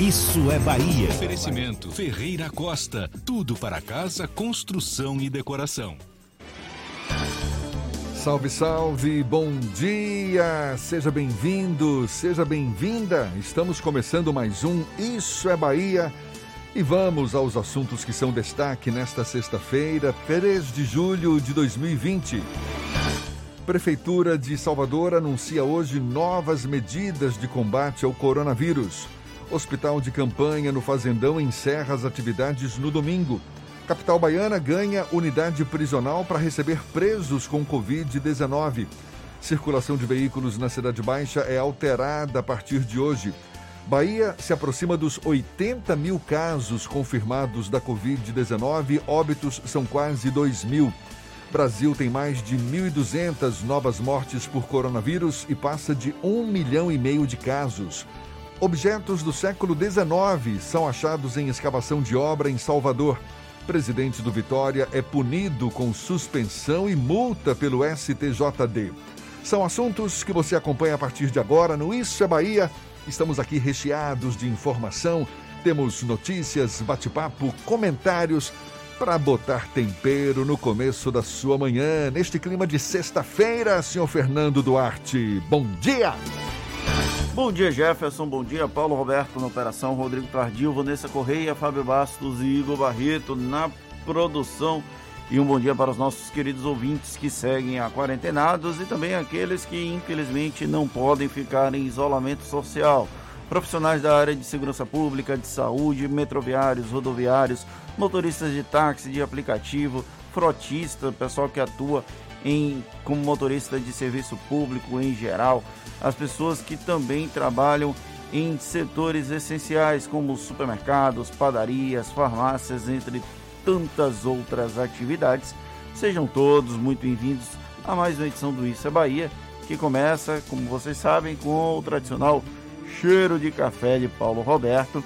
Isso é Bahia. Oferecimento Ferreira Costa. Tudo para casa, construção e decoração. Salve, salve, bom dia! Seja bem-vindo, seja bem-vinda. Estamos começando mais um Isso é Bahia. E vamos aos assuntos que são destaque nesta sexta-feira, 3 de julho de 2020. Prefeitura de Salvador anuncia hoje novas medidas de combate ao coronavírus. Hospital de campanha no Fazendão encerra as atividades no domingo. Capital baiana ganha unidade prisional para receber presos com Covid-19. Circulação de veículos na Cidade Baixa é alterada a partir de hoje. Bahia se aproxima dos 80 mil casos confirmados da Covid-19, óbitos são quase 2 mil. Brasil tem mais de 1.200 novas mortes por coronavírus e passa de 1 milhão e meio de casos. Objetos do século XIX são achados em escavação de obra em Salvador. Presidente do Vitória é punido com suspensão e multa pelo STJD. São assuntos que você acompanha a partir de agora no Isso é Bahia. Estamos aqui recheados de informação, temos notícias, bate-papo, comentários para botar tempero no começo da sua manhã, neste clima de sexta-feira, senhor Fernando Duarte. Bom dia! Bom dia, Jefferson. Bom dia, Paulo Roberto na operação, Rodrigo Tardio, Vanessa Correia, Fábio Bastos e Igor Barreto na produção. E um bom dia para os nossos queridos ouvintes que seguem a quarentenados e também aqueles que infelizmente não podem ficar em isolamento social. Profissionais da área de segurança pública, de saúde, metroviários, rodoviários, motoristas de táxi, de aplicativo, frotista, pessoal que atua em como motorista de serviço público em geral, as pessoas que também trabalham em setores essenciais como supermercados, padarias, farmácias, entre tantas outras atividades. Sejam todos muito bem-vindos a mais uma edição do Isso é Bahia, que começa, como vocês sabem, com o tradicional cheiro de café de Paulo Roberto,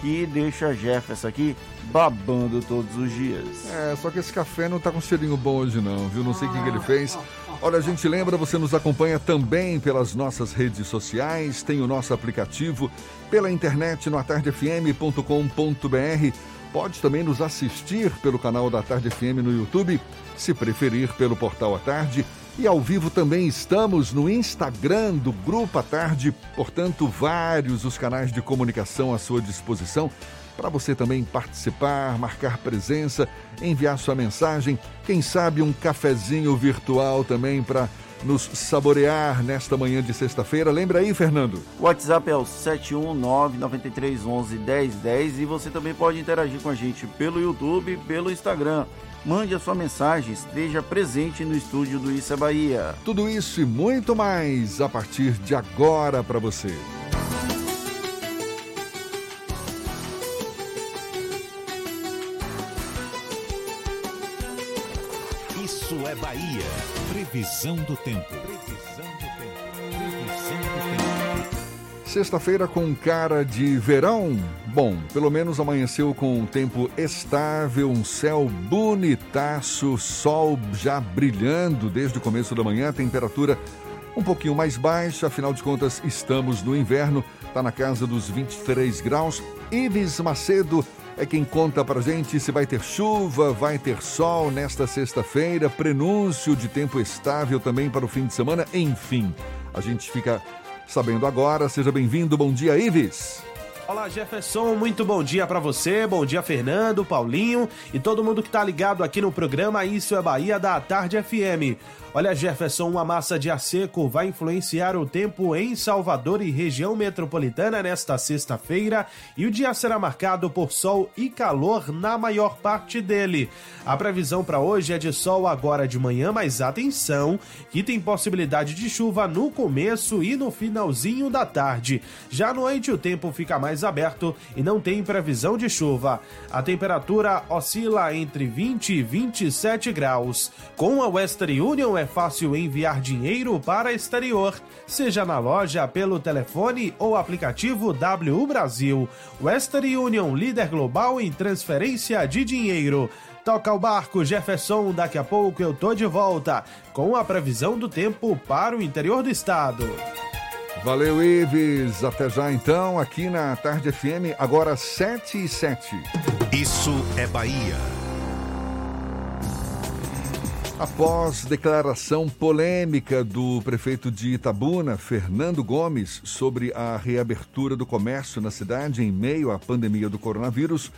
que deixa Jefferson aqui babando todos os dias. É, só que esse café não tá com cheirinho bom hoje não, viu? Não sei o que, que ele fez. Olha, a gente lembra, você nos acompanha também pelas nossas redes sociais, tem o nosso aplicativo pela internet no atardefm.com.br. Pode também nos assistir pelo canal da Tarde FM no YouTube, se preferir pelo portal A Tarde. E ao vivo também estamos no Instagram do Grupo A Tarde, portanto, vários os canais de comunicação à sua disposição para você também participar, marcar presença, enviar sua mensagem, quem sabe um cafezinho virtual também para nos saborear nesta manhã de sexta-feira. Lembra aí, Fernando? O WhatsApp é o 71993111010 e você também pode interagir com a gente pelo YouTube, pelo Instagram. Mande a sua mensagem, esteja presente no estúdio do é Bahia. Tudo isso e muito mais a partir de agora para você. Bahia. Previsão do tempo. Previsão do tempo. Sexta-feira com cara de verão. Bom, pelo menos amanheceu com um tempo estável, um céu bonitaço, sol já brilhando desde o começo da manhã, temperatura um pouquinho mais baixa, afinal de contas estamos no inverno, está na casa dos 23 graus. Ives Macedo é quem conta pra gente se vai ter chuva, vai ter sol nesta sexta-feira, prenúncio de tempo estável também para o fim de semana, enfim. A gente fica sabendo agora. Seja bem-vindo. Bom dia, Ives. Olá, Jefferson, muito bom dia para você, bom dia, Fernando, Paulinho e todo mundo que tá ligado aqui no programa Isso é Bahia da Tarde FM. Olha, Jefferson, uma massa de ar seco vai influenciar o tempo em Salvador e região metropolitana nesta sexta-feira e o dia será marcado por sol e calor na maior parte dele. A previsão para hoje é de sol agora de manhã, mas atenção, que tem possibilidade de chuva no começo e no finalzinho da tarde. Já à noite o tempo fica mais aberto e não tem previsão de chuva. A temperatura oscila entre 20 e 27 graus. Com a Western Union é fácil enviar dinheiro para exterior, seja na loja, pelo telefone ou aplicativo W Brasil. Western Union, líder global em transferência de dinheiro. Toca o barco, Jefferson. Daqui a pouco eu tô de volta com a previsão do tempo para o interior do estado. Valeu, Ives. Até já então, aqui na Tarde FM, agora 7 e 7. Isso é Bahia. Após declaração polêmica do prefeito de Itabuna, Fernando Gomes, sobre a reabertura do comércio na cidade em meio à pandemia do coronavírus,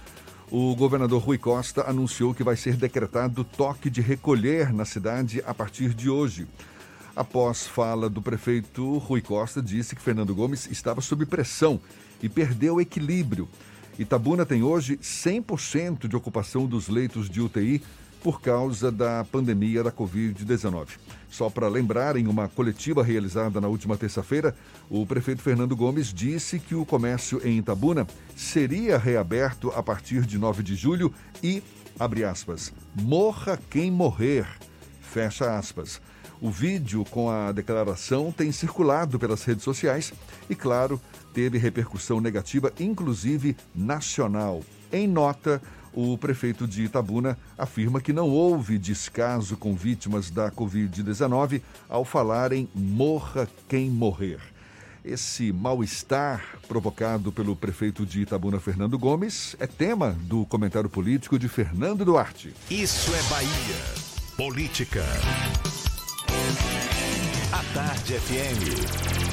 o governador Rui Costa anunciou que vai ser decretado toque de recolher na cidade a partir de hoje. Após fala do prefeito, Rui Costa disse que Fernando Gomes estava sob pressão e perdeu o equilíbrio. Itabuna tem hoje 100% de ocupação dos leitos de UTI por causa da pandemia da Covid-19. Só para lembrar, em uma coletiva realizada na última terça-feira, o prefeito Fernando Gomes disse que o comércio em Itabuna seria reaberto a partir de 9 de julho e, abre aspas, morra quem morrer, fecha aspas. O vídeo com a declaração tem circulado pelas redes sociais e, claro, teve repercussão negativa, inclusive nacional. Em nota, o prefeito de Itabuna afirma que não houve descaso com vítimas da Covid-19 ao falar em morra quem morrer. Esse mal-estar provocado pelo prefeito de Itabuna, Fernando Gomes, é tema do comentário político de Fernando Duarte. Isso é Bahia. Política. A Tarde FM.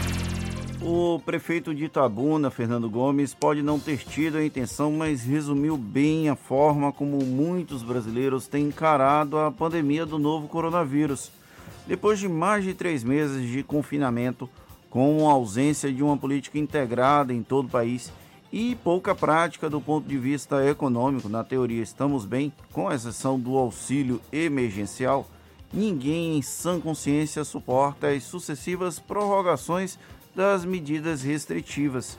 O prefeito de Itabuna, Fernando Gomes, pode não ter tido a intenção, mas resumiu bem a forma como muitos brasileiros têm encarado a pandemia do novo coronavírus. Depois de mais de três meses de confinamento, com a ausência de uma política integrada em todo o país e pouca prática do ponto de vista econômico, na teoria estamos bem, com exceção do auxílio emergencial, ninguém em sã consciência suporta as sucessivas prorrogações das medidas restritivas.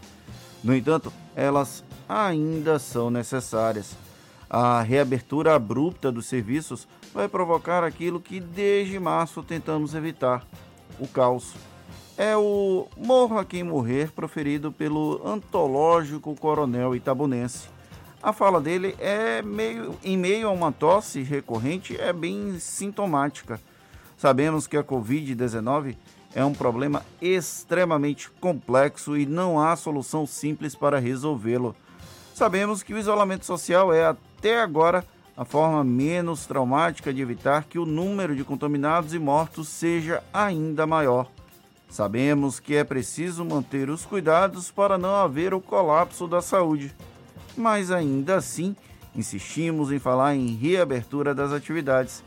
No entanto, elas ainda são necessárias. A reabertura abrupta dos serviços vai provocar aquilo que desde março tentamos evitar: o caos. É o morra quem morrer proferido pelo antológico coronel itabunense. A fala dele é meio em meio a uma tosse recorrente é bem sintomática. Sabemos que a COVID-19 é um problema extremamente complexo e não há solução simples para resolvê-lo. Sabemos que o isolamento social é, até agora, a forma menos traumática de evitar que o número de contaminados e mortos seja ainda maior. Sabemos que é preciso manter os cuidados para não haver o colapso da saúde. Mas ainda assim, insistimos em falar em reabertura das atividades,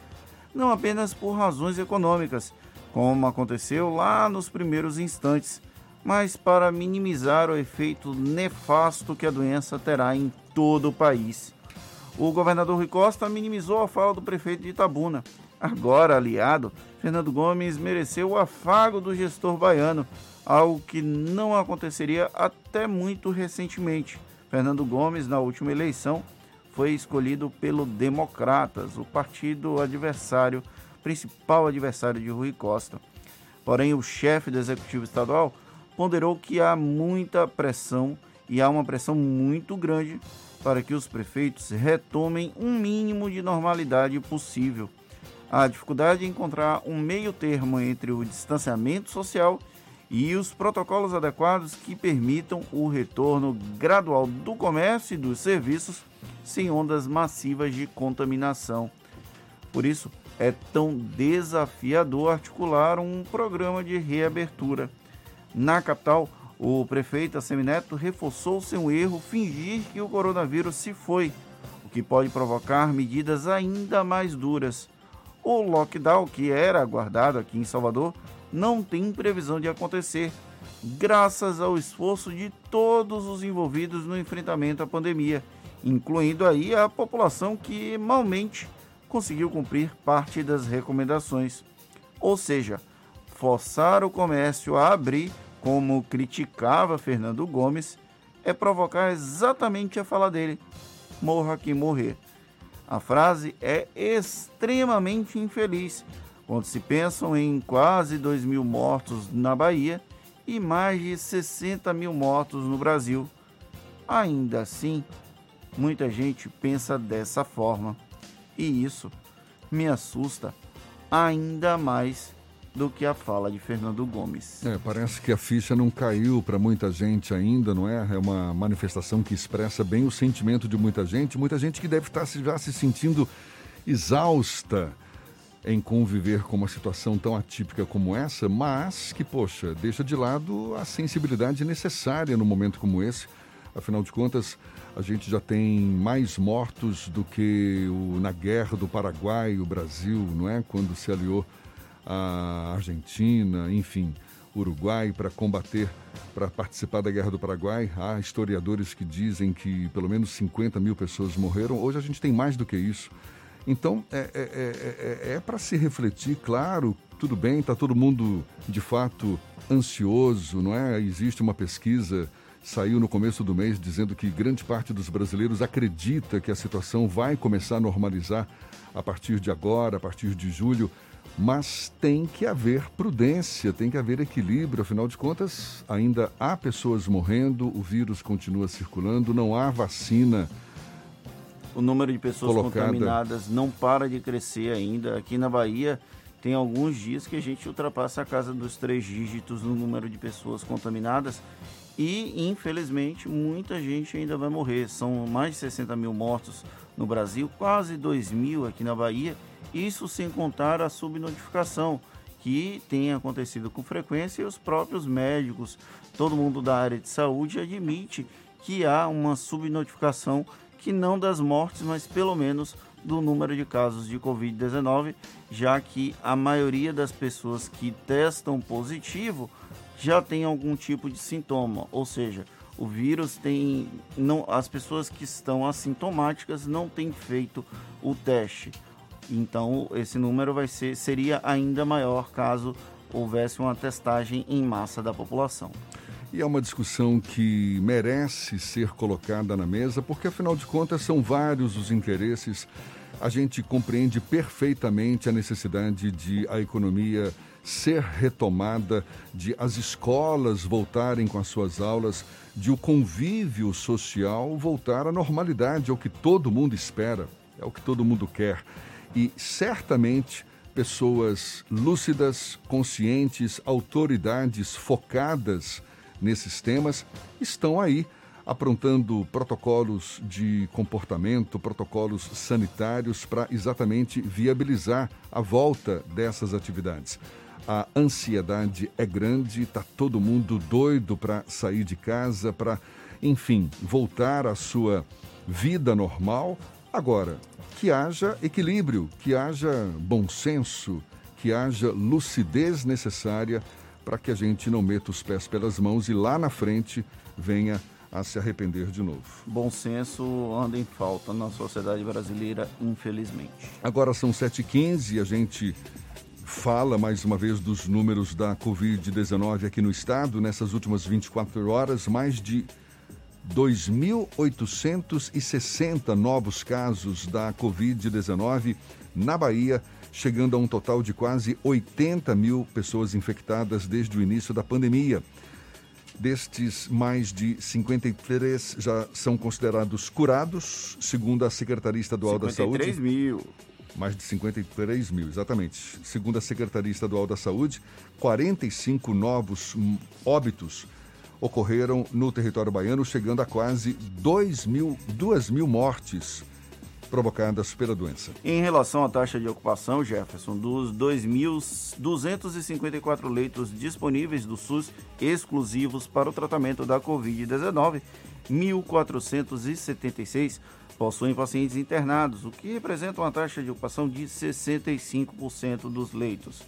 não apenas por razões econômicas, como aconteceu lá nos primeiros instantes, mas para minimizar o efeito nefasto que a doença terá em todo o país. O governador Rui Costa minimizou a fala do prefeito de Itabuna. Agora aliado, Fernando Gomes mereceu o afago do gestor baiano, algo que não aconteceria até muito recentemente. Fernando Gomes, na última eleição, foi escolhido pelo Democratas, o partido adversário principal adversário de Rui Costa. Porém, o chefe do executivo estadual ponderou que há muita pressão e há uma pressão muito grande para que os prefeitos retomem um mínimo de normalidade possível. A dificuldade em encontrar um meio termo entre o distanciamento social e os protocolos adequados que permitam o retorno gradual do comércio e dos serviços sem ondas massivas de contaminação. Por isso, é tão desafiador articular um programa de reabertura. Na capital, o prefeito Assemineto reforçou seu erro fingir que o coronavírus se foi, o que pode provocar medidas ainda mais duras. O lockdown, que era aguardado aqui em Salvador, não tem previsão de acontecer, graças ao esforço de todos os envolvidos no enfrentamento à pandemia, incluindo aí a população que malmente conseguiu cumprir parte das recomendações. Ou seja, forçar o comércio a abrir, como criticava Fernando Gomes, é provocar exatamente a fala dele: morra quem morrer. A frase é extremamente infeliz quando se pensam em quase 2 mil mortos na Bahia e mais de 60 mil mortos no Brasil. Ainda assim, muita gente pensa dessa forma e isso me assusta ainda mais do que a fala de Fernando Gomes. É, parece que a ficha não caiu para muita gente ainda, não é? É uma manifestação que expressa bem o sentimento de muita gente, muita gente que deve estar já se sentindo exausta em conviver com uma situação tão atípica como essa, mas que, poxa, deixa de lado a sensibilidade necessária no momento como esse. Afinal de contas, a gente já tem mais mortos do que o, na guerra do Paraguai, o Brasil, não é? Quando se aliou a Argentina, enfim, Uruguai para combater, para participar da Guerra do Paraguai. Há historiadores que dizem que pelo menos 50 mil pessoas morreram. Hoje a gente tem mais do que isso. Então, é, é, é, é para se refletir, claro, tudo bem, está todo mundo de fato ansioso, não é? Existe uma pesquisa, saiu no começo do mês, dizendo que grande parte dos brasileiros acredita que a situação vai começar a normalizar a partir de agora, a partir de julho, mas tem que haver prudência, tem que haver equilíbrio, afinal de contas, ainda há pessoas morrendo, o vírus continua circulando, não há vacina o número de pessoas colocada. contaminadas não para de crescer ainda. Aqui na Bahia tem alguns dias que a gente ultrapassa a casa dos três dígitos no número de pessoas contaminadas e, infelizmente, muita gente ainda vai morrer. São mais de 60 mil mortos no Brasil, quase 2 mil aqui na Bahia. Isso sem contar a subnotificação que tem acontecido com frequência e os próprios médicos, todo mundo da área de saúde admite que há uma subnotificação que não das mortes, mas pelo menos do número de casos de Covid-19, já que a maioria das pessoas que testam positivo já tem algum tipo de sintoma, ou seja, o vírus tem não as pessoas que estão assintomáticas não têm feito o teste. Então, esse número vai ser seria ainda maior caso houvesse uma testagem em massa da população. E é uma discussão que merece ser colocada na mesa, porque afinal de contas são vários os interesses. A gente compreende perfeitamente a necessidade de a economia ser retomada, de as escolas voltarem com as suas aulas, de o convívio social voltar à normalidade, é o que todo mundo espera, é o que todo mundo quer. E certamente pessoas lúcidas, conscientes, autoridades focadas nesses temas estão aí aprontando protocolos de comportamento, protocolos sanitários para exatamente viabilizar a volta dessas atividades. A ansiedade é grande, está todo mundo doido para sair de casa, para, enfim, voltar à sua vida normal. Agora, que haja equilíbrio, que haja bom senso, que haja lucidez necessária para que a gente não meta os pés pelas mãos e lá na frente venha a se arrepender de novo. Bom senso anda em falta na sociedade brasileira, infelizmente. Agora são 7h15 e a gente fala mais uma vez dos números da Covid-19 aqui no estado. Nessas últimas 24 horas, mais de 2.860 novos casos da Covid-19 na Bahia chegando a um total de quase 80 mil pessoas infectadas desde o início da pandemia. Destes, mais de 53 já são considerados curados, segundo a Secretaria Estadual da Saúde. 53 mil. Mais de 53 mil, exatamente. Segundo a Secretaria Estadual da Saúde, 45 novos óbitos ocorreram no território baiano, chegando a quase 2 mil, 2 mil mortes provocadas pela doença. Em relação à taxa de ocupação, Jefferson, dos 2.254 leitos disponíveis do SUS exclusivos para o tratamento da Covid-19, 1.476 possuem pacientes internados, o que representa uma taxa de ocupação de 65% dos leitos.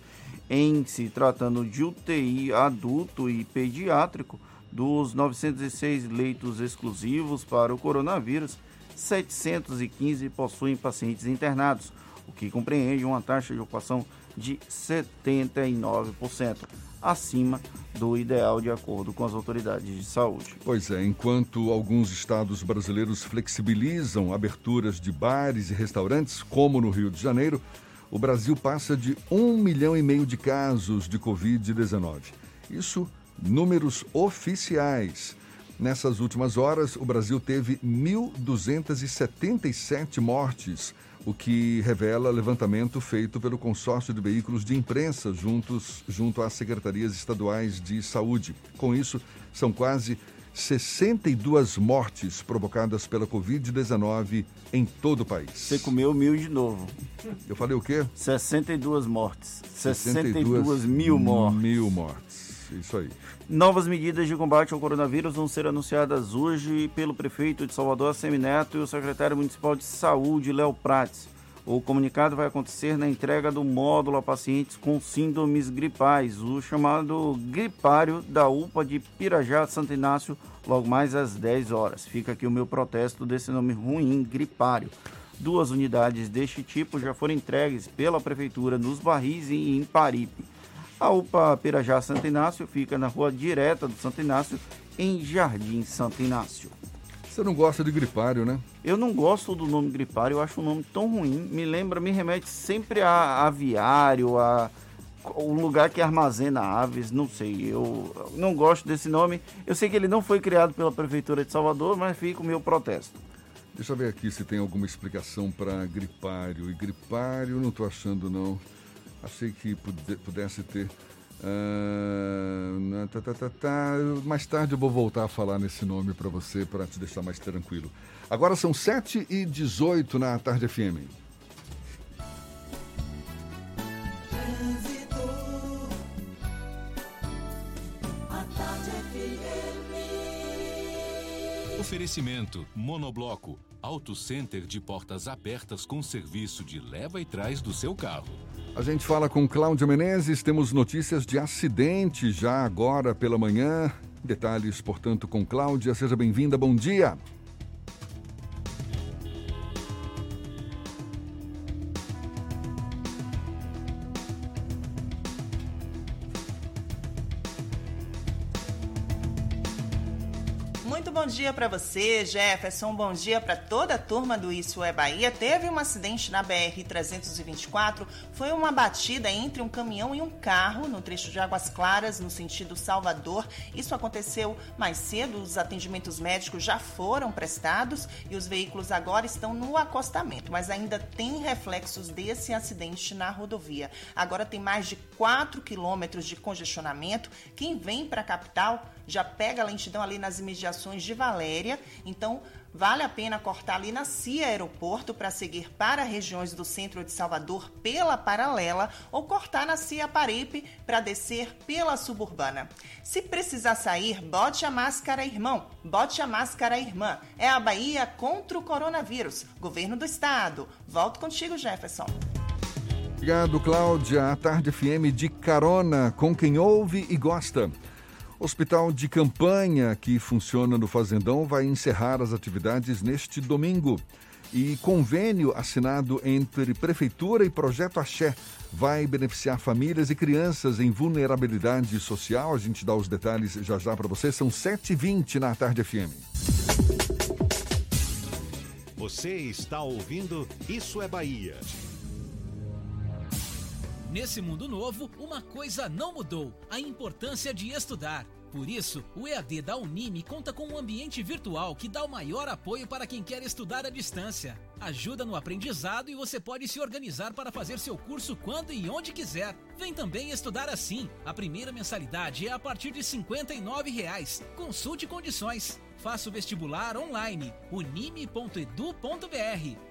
Em se tratando de UTI adulto e pediátrico, dos 906 leitos exclusivos para o coronavírus, 715 possuem pacientes internados, o que compreende uma taxa de ocupação de 79%, acima do ideal de acordo com as autoridades de saúde. Pois é, enquanto alguns estados brasileiros flexibilizam aberturas de bares e restaurantes, como no Rio de Janeiro, o Brasil passa de um milhão e meio de casos de Covid-19. Isso números oficiais. Nessas últimas horas, o Brasil teve 1.277 mortes o que revela levantamento feito pelo consórcio de veículos de imprensa juntos, junto às secretarias estaduais de saúde. Com isso, são quase 62 mortes provocadas pela Covid-19 em todo o país. Você comeu mil de novo. Eu falei o quê? 62 mortes. 62, 62 mil mortes. Mil mortes. Isso aí. Novas medidas de combate ao coronavírus vão ser anunciadas hoje pelo prefeito de Salvador, Semineto, e o secretário municipal de saúde, Léo Prates. O comunicado vai acontecer na entrega do módulo a pacientes com síndromes gripais, o chamado gripário da UPA de Pirajá, Santo Inácio, logo mais às 10 horas. Fica aqui o meu protesto desse nome ruim, gripário. Duas unidades deste tipo já foram entregues pela prefeitura nos Barris e em Paripe. A UPA Pirajá Santo Inácio fica na rua direta do Santo Inácio, em Jardim Santo Inácio. Você não gosta de gripário, né? Eu não gosto do nome gripário, eu acho um nome tão ruim. Me lembra, me remete sempre a aviário, a o lugar que armazena aves, não sei. Eu não gosto desse nome. Eu sei que ele não foi criado pela prefeitura de Salvador, mas fica o meu protesto. Deixa eu ver aqui se tem alguma explicação para gripário. E gripário não estou achando não. Achei que pudesse ter. Uh, tá, tá, tá, tá, mais tarde eu vou voltar a falar nesse nome para você, para te deixar mais tranquilo. Agora são 7 e 18 na Tarde FM. Oferecimento Monobloco Auto Center de portas abertas com serviço de leva e trás do seu carro. A gente fala com Cláudia Menezes, temos notícias de acidente já agora pela manhã. Detalhes, portanto, com Cláudia. Seja bem-vinda, bom dia. Dia para você, Jefferson. Bom dia para toda a turma do Isso é Bahia. Teve um acidente na BR-324. Foi uma batida entre um caminhão e um carro no trecho de Águas Claras, no sentido Salvador. Isso aconteceu mais cedo. Os atendimentos médicos já foram prestados e os veículos agora estão no acostamento, mas ainda tem reflexos desse acidente na rodovia. Agora tem mais de 4 quilômetros de congestionamento. Quem vem para a capital já pega a lentidão ali nas imediações de Valéria. Então, vale a pena cortar ali na CIA Aeroporto para seguir para regiões do centro de Salvador pela paralela ou cortar na CIA Paripe para descer pela suburbana. Se precisar sair, bote a máscara, irmão. Bote a máscara, irmã. É a Bahia contra o coronavírus. Governo do Estado. Volto contigo, Jefferson. Obrigado, Cláudia. A Tarde FM de carona com quem ouve e gosta. Hospital de campanha que funciona no Fazendão vai encerrar as atividades neste domingo. E convênio assinado entre Prefeitura e Projeto Axé vai beneficiar famílias e crianças em vulnerabilidade social. A gente dá os detalhes já já para você. São 7h20 na Tarde FM. Você está ouvindo Isso é Bahia. Nesse mundo novo, uma coisa não mudou: a importância de estudar. Por isso, o EAD da Unime conta com um ambiente virtual que dá o maior apoio para quem quer estudar à distância. Ajuda no aprendizado e você pode se organizar para fazer seu curso quando e onde quiser. Vem também estudar assim. A primeira mensalidade é a partir de 59 reais. Consulte condições. Faça o vestibular online unime.edu.br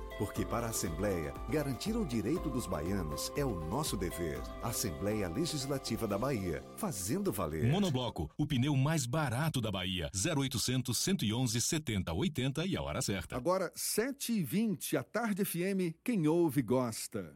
Porque para a Assembleia, garantir o direito dos baianos é o nosso dever. Assembleia Legislativa da Bahia, fazendo valer. Monobloco, o pneu mais barato da Bahia. 0800 111 70 80 e a hora certa. Agora, 7h20, a Tarde FM, quem ouve gosta.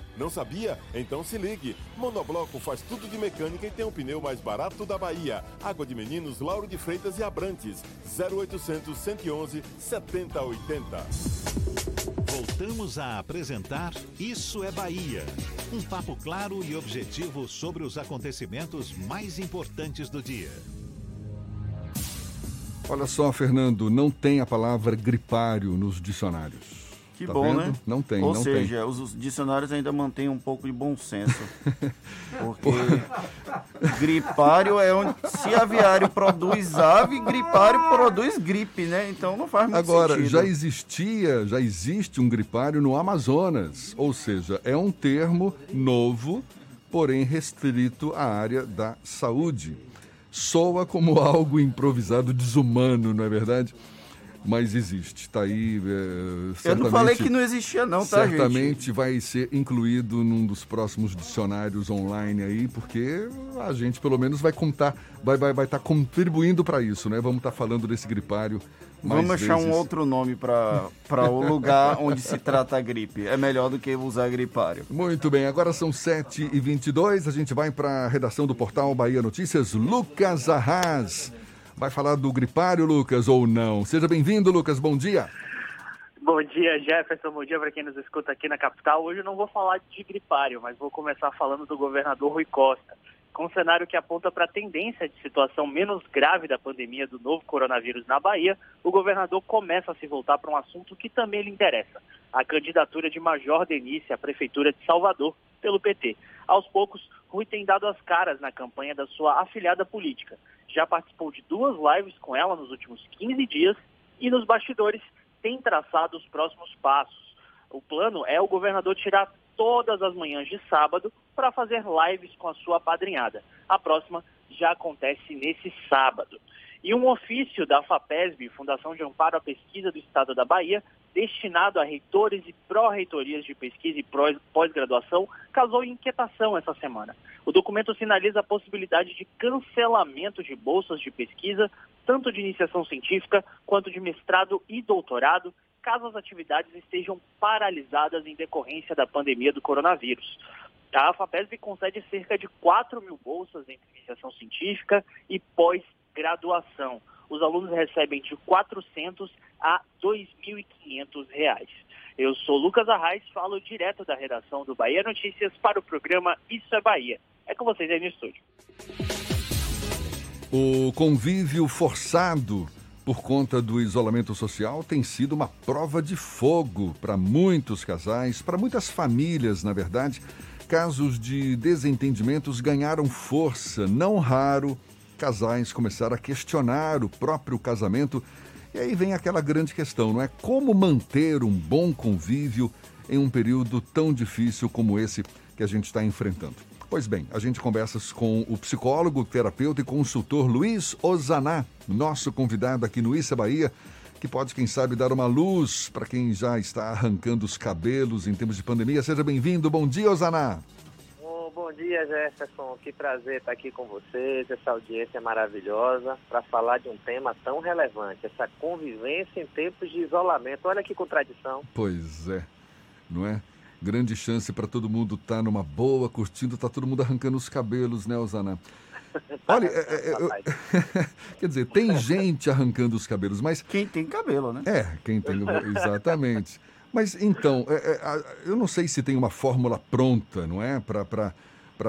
Não sabia? Então se ligue. Monobloco faz tudo de mecânica e tem o pneu mais barato da Bahia. Água de Meninos, Lauro de Freitas e Abrantes. 0800 111 7080. Voltamos a apresentar Isso é Bahia. Um papo claro e objetivo sobre os acontecimentos mais importantes do dia. Olha só, Fernando, não tem a palavra gripário nos dicionários. Que Tá bom, vendo? né? Não tem, Ou não seja, tem. os os dicionários ainda mantêm um pouco de bom senso. Porque gripário é onde. Se aviário produz ave, gripário produz gripe, né? Então não faz muito Agora, sentido. já existia, já existe um gripário no Amazonas, ou seja, é um termo novo, porém restrito à área da saúde. Soa como algo improvisado, desumano, não é verdade? Mas existe, está aí. é, Eu não falei que não existia, não, tá, gente? Certamente vai ser incluído num dos próximos dicionários online aí, porque a gente pelo menos vai contar, vai vai vai estar contribuindo para isso, né? Vamos estar falando desse gripário. mais Vamos achar um vezes. outro nome para o lugar onde se trata a gripe. É melhor do que usar gripário. Muito bem, agora são 7h22, a gente vai para a redação do portal Bahia Notícias, Lucas Arras. Vai falar do gripário, Lucas, ou não? Seja bem-vindo, Lucas, bom dia. Bom dia, Jefferson. Bom dia para quem nos escuta aqui na capital. Hoje eu não vou falar de gripário, mas vou começar falando do governador Rui Costa. Com um cenário que aponta para a tendência de situação menos grave da pandemia do novo coronavírus na Bahia, o governador começa a se voltar para um assunto que também lhe interessa: a candidatura de Major Denise à Prefeitura de Salvador pelo PT. Aos poucos, Rui tem dado as caras na campanha da sua afiliada política. Já participou de duas lives com ela nos últimos 15 dias e nos bastidores tem traçado os próximos passos. O plano é o governador tirar todas as manhãs de sábado para fazer lives com a sua padrinhada. A próxima já acontece nesse sábado. E um ofício da FAPESB, Fundação de Amparo à Pesquisa do Estado da Bahia, destinado a reitores e pró-reitorias de pesquisa e pós-graduação, causou inquietação essa semana. O documento sinaliza a possibilidade de cancelamento de bolsas de pesquisa, tanto de iniciação científica quanto de mestrado e doutorado, caso as atividades estejam paralisadas em decorrência da pandemia do coronavírus. A FAPESB concede cerca de 4 mil bolsas entre iniciação científica e pós-graduação. Os alunos recebem de 400 a 2.500 reais. Eu sou Lucas Arraes, falo direto da redação do Bahia Notícias para o programa Isso é Bahia. É com vocês aí no estúdio. O convívio forçado por conta do isolamento social tem sido uma prova de fogo para muitos casais, para muitas famílias, na verdade. Casos de desentendimentos ganharam força, não raro. Casais começaram a questionar o próprio casamento. E aí vem aquela grande questão, não é? Como manter um bom convívio em um período tão difícil como esse que a gente está enfrentando? Pois bem, a gente conversa com o psicólogo, terapeuta e consultor Luiz Ozaná, nosso convidado aqui no Issa Bahia, que pode, quem sabe, dar uma luz para quem já está arrancando os cabelos em tempos de pandemia. Seja bem-vindo. Bom dia, Ozaná. Bom dia, Jefferson. Que prazer estar aqui com vocês, essa audiência maravilhosa, para falar de um tema tão relevante, essa convivência em tempos de isolamento. Olha que contradição. Pois é, não é? Grande chance para todo mundo estar numa boa, curtindo, tá todo mundo arrancando os cabelos, né, Ozaná? Olha, é, é, eu- quer dizer, tem gente arrancando os cabelos, mas... Quem tem cabelo, né? É, quem tem, exatamente. Mas então, é, é, eu não sei se tem uma fórmula pronta, não é? Para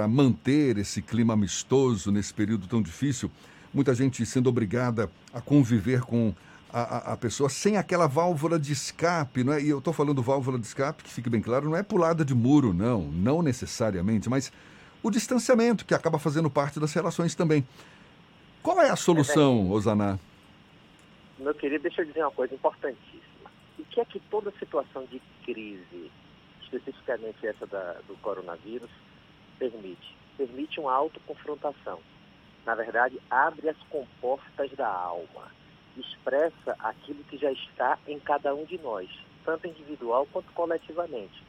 manter esse clima amistoso nesse período tão difícil. Muita gente sendo obrigada a conviver com a, a, pessoa sem aquela válvula de escape, não é? E eu estou falando válvula de escape, que fique bem claro, não é pulada de muro, não, não necessariamente, mas o distanciamento, que acaba fazendo parte das relações também. Qual é a solução, é Osaná? Meu querido, deixa eu dizer uma coisa importantíssima. O que é que toda situação de crise, especificamente essa da, do coronavírus, permite? Permite uma autoconfrontação. Na verdade, abre as comportas da alma. Expressa aquilo que já está em cada um de nós, tanto individual quanto coletivamente.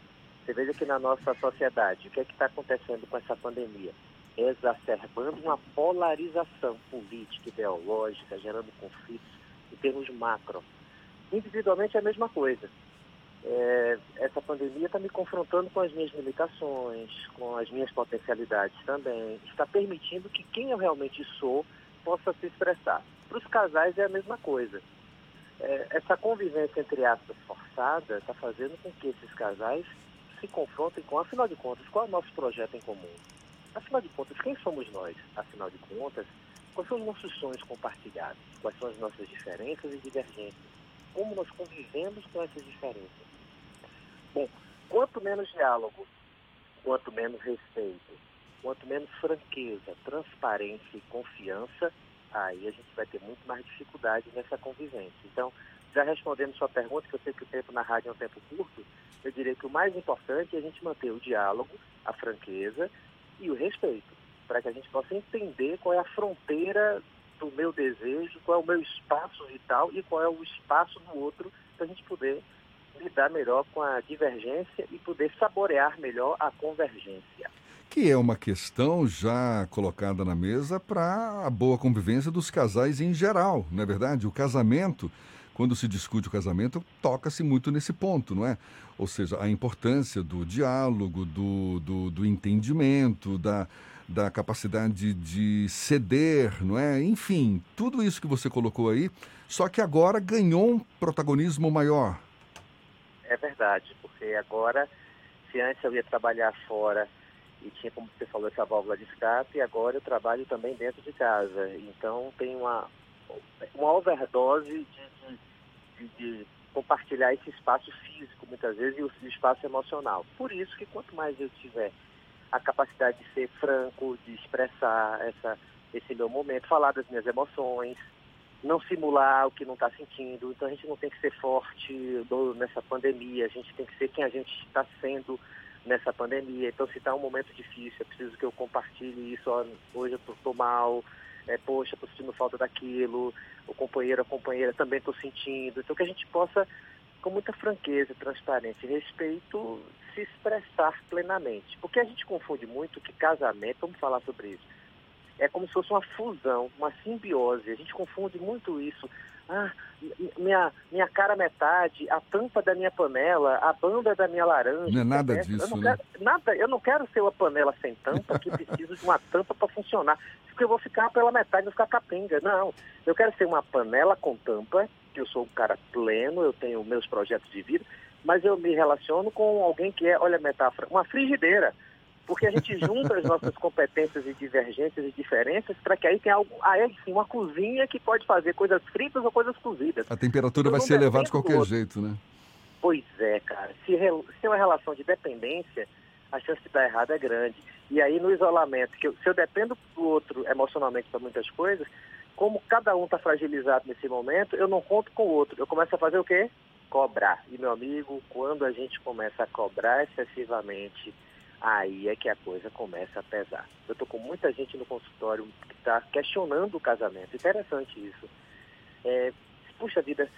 Você veja que na nossa sociedade, o que é que está acontecendo com essa pandemia? Exacerbando uma polarização política, ideológica, gerando conflitos em termos macro. Individualmente é a mesma coisa. É, essa pandemia está me confrontando com as minhas limitações, com as minhas potencialidades também. Está permitindo que quem eu realmente sou possa se expressar. Para os casais é a mesma coisa. É, essa convivência, entre aspas, forçada, está fazendo com que esses casais se confrontem com, afinal de contas, qual é o nosso projeto em comum? Afinal de contas, quem somos nós? Afinal de contas, quais são os nossos sonhos compartilhados? Quais são as nossas diferenças e divergências? Como nós convivemos com essas diferenças? Bom, quanto menos diálogo, quanto menos respeito, quanto menos franqueza, transparência e confiança, aí a gente vai ter muito mais dificuldade nessa convivência. Então, já respondendo sua pergunta, que eu sei que o tempo na rádio é um tempo curto, eu diria que o mais importante é a gente manter o diálogo, a franqueza e o respeito, para que a gente possa entender qual é a fronteira do meu desejo, qual é o meu espaço vital e qual é o espaço do outro, para a gente poder lidar melhor com a divergência e poder saborear melhor a convergência. Que é uma questão já colocada na mesa para a boa convivência dos casais em geral, não é verdade? O casamento quando se discute o casamento, toca-se muito nesse ponto, não é? Ou seja, a importância do diálogo, do, do, do entendimento, da, da capacidade de ceder, não é? Enfim, tudo isso que você colocou aí, só que agora ganhou um protagonismo maior. É verdade, porque agora, se antes eu ia trabalhar fora e tinha, como você falou, essa válvula de escape, agora eu trabalho também dentro de casa. Então tem uma, uma overdose de, de, de, compartilhar esse espaço físico, muitas vezes, e o espaço emocional. Por isso que quanto mais eu tiver a capacidade de ser franco, de expressar essa, esse meu momento, falar das minhas emoções, não simular o que não está sentindo. Então a gente não tem que ser forte nessa pandemia, a gente tem que ser quem a gente está sendo nessa pandemia. Então se está um momento difícil, é preciso que eu compartilhe isso. Ó, hoje eu estou mal, é, poxa, estou sentindo falta daquilo, o companheiro, a companheira também estou sentindo. Então que a gente possa, com muita franqueza, transparência e respeito, se expressar plenamente. Porque a gente confunde muito que casamento, vamos falar sobre isso, é como se fosse uma fusão, uma simbiose. A gente confunde muito isso. Ah, minha, minha cara metade, a tampa da minha panela, a banda da minha laranja. Não é nada disso, eu né? Quero, nada, eu não quero ser uma panela sem tampa que precisa de uma tampa para funcionar. Porque eu vou ficar pela metade, vou ficar capenga. Não, eu quero ser uma panela com tampa, que eu sou um cara pleno, eu tenho meus projetos de vida, mas eu me relaciono com alguém que é, olha a metáfora, uma frigideira porque a gente junta as nossas competências e divergências e diferenças para que aí tenha algo, aí sim, uma cozinha que pode fazer coisas fritas ou coisas cozidas. A temperatura vai ser elevada de qualquer jeito, né? Pois é, cara. Se, se é uma relação de dependência, a chance de dar errado é grande. E aí no isolamento, que eu, se eu dependo do outro emocionalmente para muitas coisas, como cada um está fragilizado nesse momento, eu não conto com o outro. Eu começo a fazer o quê? Cobrar. E meu amigo, quando a gente começa a cobrar excessivamente, aí é que a coisa começa a pesar. Eu estou com muita gente no consultório que está questionando o casamento. Interessante isso. É, puxa vida,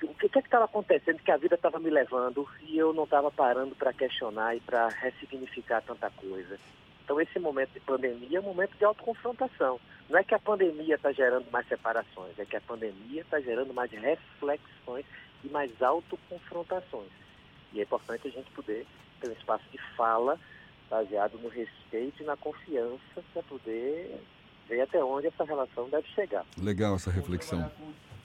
o que é estava acontecendo que a vida estava me levando e eu não estava parando para questionar e para ressignificar tanta coisa. Então esse momento de pandemia é um momento de autoconfrontação. Não é que a pandemia está gerando mais separações, é que a pandemia está gerando mais reflexões e mais autoconfrontações. E é importante a gente poder ter um espaço de fala baseado no respeito e na confiança para poder ver até onde essa relação deve chegar. Legal essa reflexão.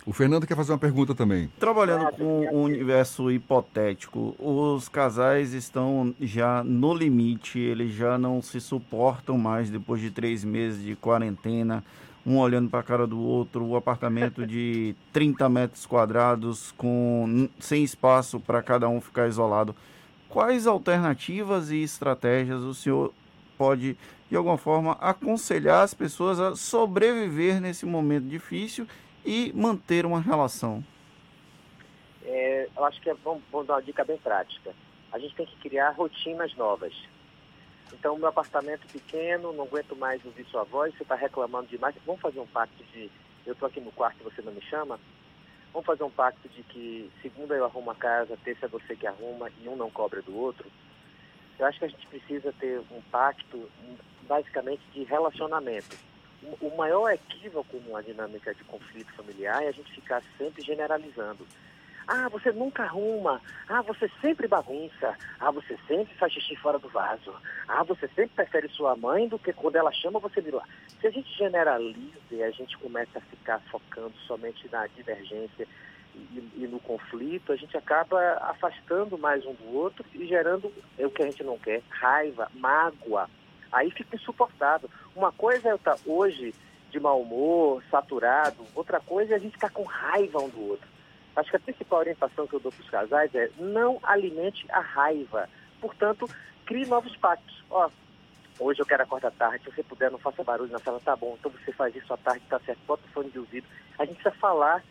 O Fernando quer fazer uma pergunta também. Trabalhando com um universo hipotético, os casais estão já no limite, eles já não se suportam mais depois de três meses de quarentena, um olhando para a cara do outro, o apartamento de 30 metros quadrados, com sem espaço para cada um ficar isolado. Quais alternativas e estratégias o senhor pode, de alguma forma, aconselhar as pessoas a sobreviver nesse momento difícil e manter uma relação? É, eu acho que é bom, bom dar uma dica bem prática. A gente tem que criar rotinas novas. Então, meu apartamento pequeno, não aguento mais ouvir sua voz, você está reclamando demais. Vamos fazer um pacto de eu estou aqui no quarto e você não me chama? Vamos fazer um pacto de que segunda eu arrumo a casa, terça é você que arruma e um não cobra do outro? Eu acho que a gente precisa ter um pacto, basicamente, de relacionamento o maior equívoco numa dinâmica de conflito familiar é a gente ficar sempre generalizando. Ah, você nunca arruma. Ah, você sempre bagunça. Ah, você sempre faz xixi fora do vaso. Ah, você sempre prefere sua mãe do que quando ela chama você vir lá. Se a gente generaliza e a gente começa a ficar focando somente na divergência e, e, no conflito, a gente acaba afastando mais um do outro e gerando é o que a gente não quer, raiva, mágoa, Aí fica insuportável. Uma coisa é eu estar hoje de mau humor, saturado, outra coisa é a gente estar com raiva um do outro. Acho que a principal orientação que eu dou para os casais é não alimente a raiva. Portanto, crie novos pactos. Ó, hoje eu quero acordar tarde, se você puder, não faça barulho na sala, tá bom. Então você faz isso à tarde, tá certo, bota o fone de ouvido. A gente precisa falar,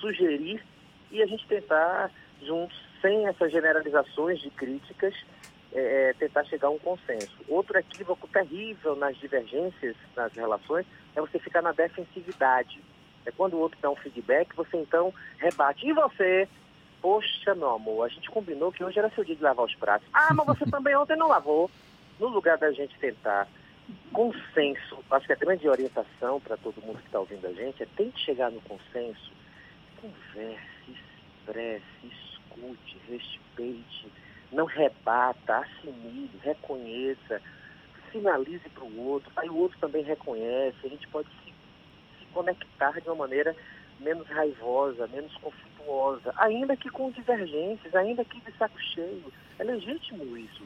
sugerir e a gente tentar juntos, sem essas generalizações de críticas, é, é, tentar chegar a um consenso. Outro equívoco terrível nas divergências nas relações é você ficar na defensividade. É quando o outro dá um feedback, você então rebate. E você? Poxa, meu amor, a gente combinou que hoje era seu dia de lavar os pratos. Ah, mas você também ontem não lavou. No lugar da gente tentar consenso, acho que a grande orientação para todo mundo que está ouvindo a gente é tente chegar no consenso. Converse, expresse, escute, respeite não rebata, assimile, reconheça, sinalize para o outro, aí o outro também reconhece, a gente pode conectar de uma maneira menos raivosa, menos conflituosa, ainda que com divergências, ainda que de saco cheio. É legítimo isso.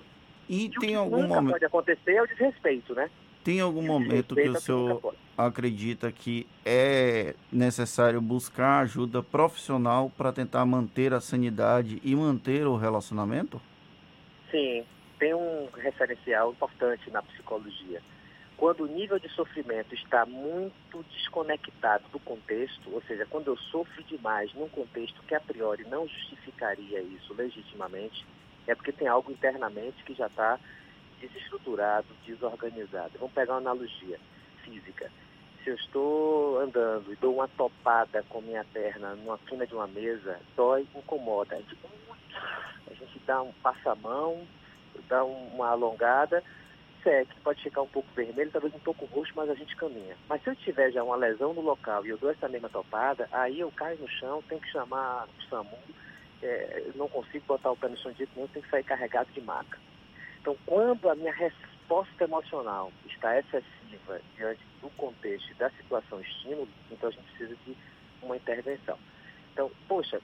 E, e tem algum momento. pode acontecer é o desrespeito, né? Tem algum momento que o senhor acredita que é necessário buscar ajuda profissional para tentar manter a sanidade e manter o relacionamento? Sim, tem um referencial importante na psicologia. Quando o nível de sofrimento está muito desconectado do contexto, ou seja, quando eu sofro demais num contexto que a priori não justificaria isso legitimamente, é porque tem algo internamente que já está desestruturado, desorganizado. Vamos pegar uma analogia física. Se eu estou andando e dou uma topada com minha perna numa quina de uma mesa, dói, incomoda. A gente, a gente dá um passamão, dá uma alongada, segue, pode ficar um pouco vermelho, talvez um pouco roxo, mas a gente caminha. Mas se eu tiver já uma lesão no local e eu dou essa mesma topada, aí eu caio no chão, tenho que chamar o SAMU, é, não consigo botar o pé no chão de nenhum, tenho que sair carregado de maca. Então, quando a minha resposta emocional está excessiva diante do contexto da situação estímulo, então a gente precisa de uma intervenção. Então, poxa,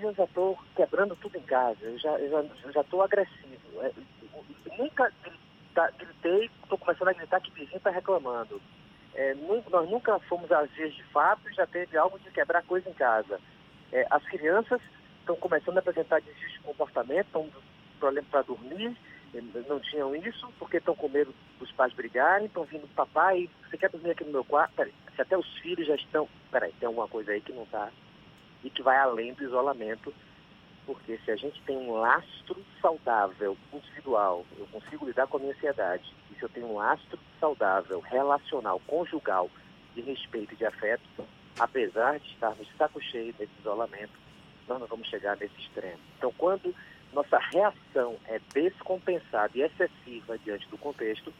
eu já estou quebrando tudo em casa, eu já estou já, já agressivo. É, nunca gritei, estou começando a gritar que vizinho está reclamando. É, nós nunca fomos às vias de fato e já teve algo de quebrar coisa em casa. É, as crianças estão começando a apresentar desvio de comportamento, estão problema para dormir, não tinham isso, porque estão com medo dos pais brigarem, estão vindo papai, você quer dormir aqui no meu quarto? Peraí, se até os filhos já estão. Peraí, tem alguma coisa aí que não está. E que vai além do isolamento. Porque se a gente tem um lastro saudável, individual, eu consigo lidar com a minha ansiedade. E se eu tenho um lastro saudável, relacional, conjugal, de respeito e de afeto, apesar de estarmos de saco cheio desse isolamento, nós não vamos chegar nesse extremo. Então, quando nossa reação é descompensada e excessiva diante do contexto,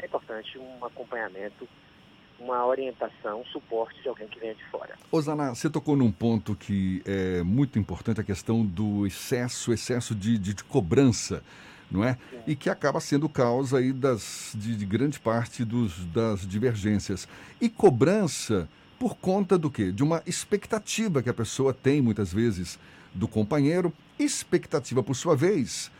é importante um acompanhamento, uma orientação, um suporte de alguém que venha de fora. Osana, você tocou num ponto que é muito importante, a questão do excesso, excesso de, de, de cobrança, não é? Sim. E que acaba sendo causa aí das, de, de grande parte dos, das divergências. E cobrança por conta do quê? De uma expectativa que a pessoa tem muitas vezes do companheiro, expectativa por sua vez,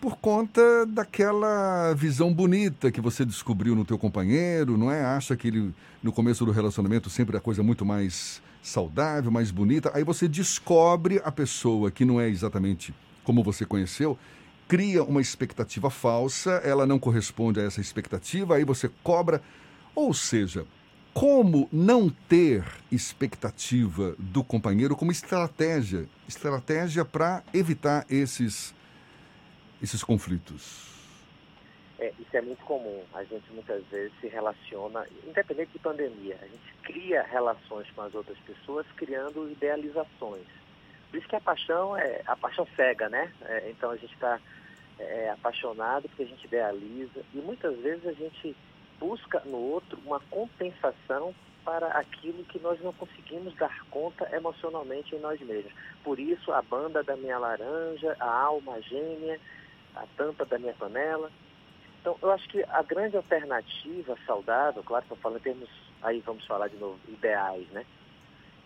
por conta daquela visão bonita que você descobriu no teu companheiro, não é? Acha que ele no começo do relacionamento sempre é a coisa muito mais saudável, mais bonita. Aí você descobre a pessoa que não é exatamente como você conheceu, cria uma expectativa falsa, ela não corresponde a essa expectativa, aí você cobra. Ou seja, como não ter expectativa do companheiro como estratégia, estratégia para evitar esses esses conflitos. É, isso é muito comum. A gente muitas vezes se relaciona, independente de pandemia, a gente cria relações com as outras pessoas criando idealizações. Por isso que a paixão é a paixão cega, né? É, então a gente está é, apaixonado porque a gente idealiza e muitas vezes a gente busca no outro uma compensação para aquilo que nós não conseguimos dar conta emocionalmente em nós mesmos. Por isso a banda da minha laranja, a alma gêmea, a tampa da minha panela. Então, eu acho que a grande alternativa saudável, claro que eu falo em termos, aí vamos falar de novo, ideais, né?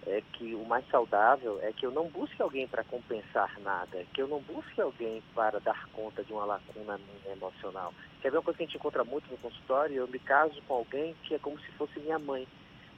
É que o mais saudável é que eu não busque alguém para compensar nada, que eu não busque alguém para dar conta de uma lacuna minha emocional. Quer ver uma coisa que a gente encontra muito no consultório? Eu me caso com alguém que é como se fosse minha mãe.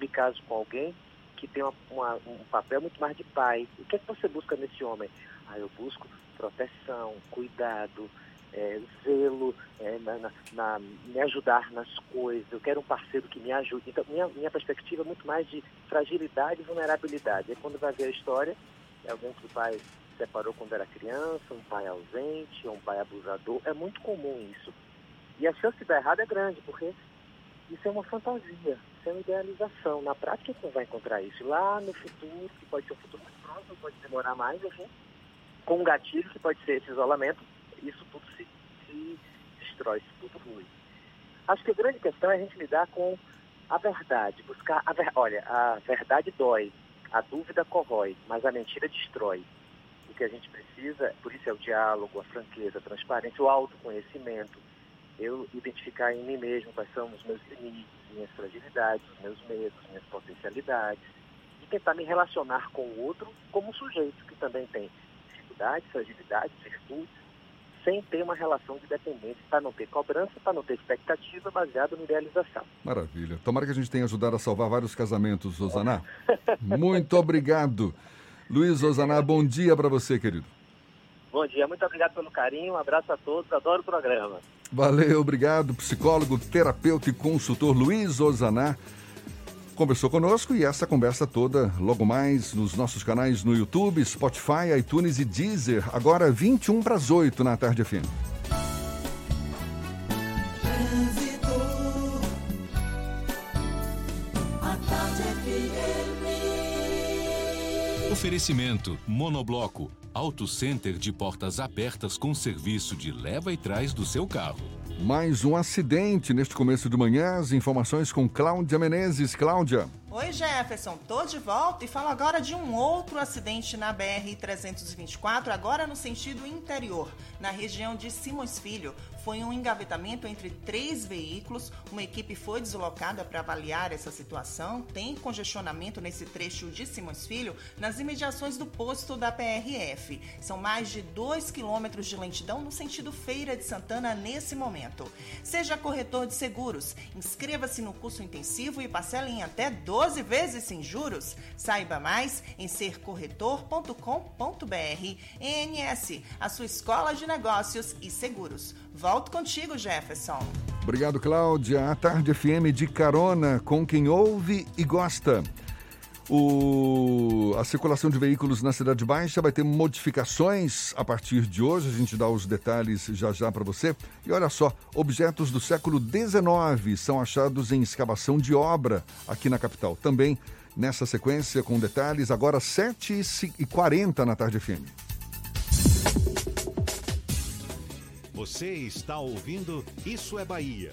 Me caso com alguém que tem uma, uma, um papel muito mais de pai. O que é que você busca nesse homem? Ah, eu busco proteção, cuidado, é, zelo, é, na, na, na, me ajudar nas coisas, eu quero um parceiro que me ajude. Então, minha, minha perspectiva é muito mais de fragilidade e vulnerabilidade. Aí, quando vai ver a história, é alguém que o pai separou quando era criança, um pai ausente, um pai abusador. É muito comum isso. E a chance de dar errado é grande, porque isso é uma fantasia, isso é uma idealização. Na prática, você vai encontrar isso lá no futuro, que pode ser um futuro muito próximo, pode demorar mais, enfim, com um gatilho que pode ser esse isolamento, isso tudo se, se destrói, isso tudo flui. Acho que a grande questão é a gente lidar com a verdade, buscar a ver... olha, a verdade dói, a dúvida corrói, mas a mentira destrói. O que a gente precisa, por isso é o diálogo, a franqueza, a transparência, o autoconhecimento, eu identificar em mim mesmo quais são os meus limites, minhas fragilidades, os meus medos, minhas potencialidades, e tentar me relacionar com o outro como um sujeito que também tem dificuldades, fragilidades, virtudes, sem ter uma relação de dependência, para não ter cobrança, para não ter expectativa baseada na idealização. Maravilha. Tomara que a gente tenha ajudado a salvar vários casamentos, Osaná. muito obrigado. Luiz Osaná, bom dia para você, querido. Bom dia, muito obrigado pelo carinho, um abraço a todos, adoro o programa. Valeu, obrigado. Psicólogo, terapeuta e consultor Luiz Osaná conversou conosco e essa conversa toda logo mais nos nossos canais no YouTube, Spotify, iTunes e Deezer, agora 21 para as 8 na tarde FM. Oferecimento Monobloco, Auto Center de portas abertas com serviço de leva e trás do seu carro. Mais um acidente neste começo de manhã. As informações com Cláudia Menezes. Cláudia. Oi, Jefferson, tô de volta e falo agora de um outro acidente na BR-324, agora no sentido interior, na região de Simões Filho. Foi um engavetamento entre três veículos, uma equipe foi deslocada para avaliar essa situação. Tem congestionamento nesse trecho de Simões Filho, nas imediações do posto da PRF. São mais de 2 quilômetros de lentidão no sentido Feira de Santana nesse momento. Seja corretor de seguros, inscreva-se no curso intensivo e parcela em até 12 12 vezes sem juros? Saiba mais em sercorretor.com.br. ENS, a sua escola de negócios e seguros. Volto contigo, Jefferson. Obrigado, Cláudia. A Tarde FM de carona com quem ouve e gosta. O... A circulação de veículos na Cidade Baixa vai ter modificações a partir de hoje. A gente dá os detalhes já já para você. E olha só, objetos do século XIX são achados em escavação de obra aqui na capital. Também nessa sequência, com detalhes, agora 7h40 na tarde FM. Você está ouvindo Isso é Bahia.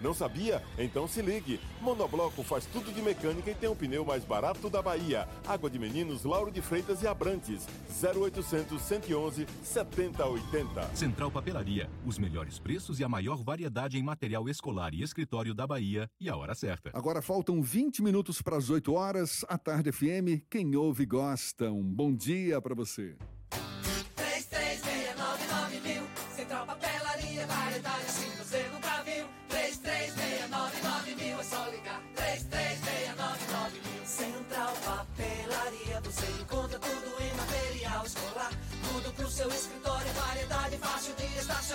Não sabia? Então se ligue. Monobloco faz tudo de mecânica e tem o um pneu mais barato da Bahia. Água de Meninos, Lauro de Freitas e Abrantes. 0800 111 7080. Central Papelaria. Os melhores preços e a maior variedade em material escolar e escritório da Bahia. E a hora certa. Agora faltam 20 minutos para as 8 horas. A Tarde FM. Quem ouve gosta. Um bom dia para você.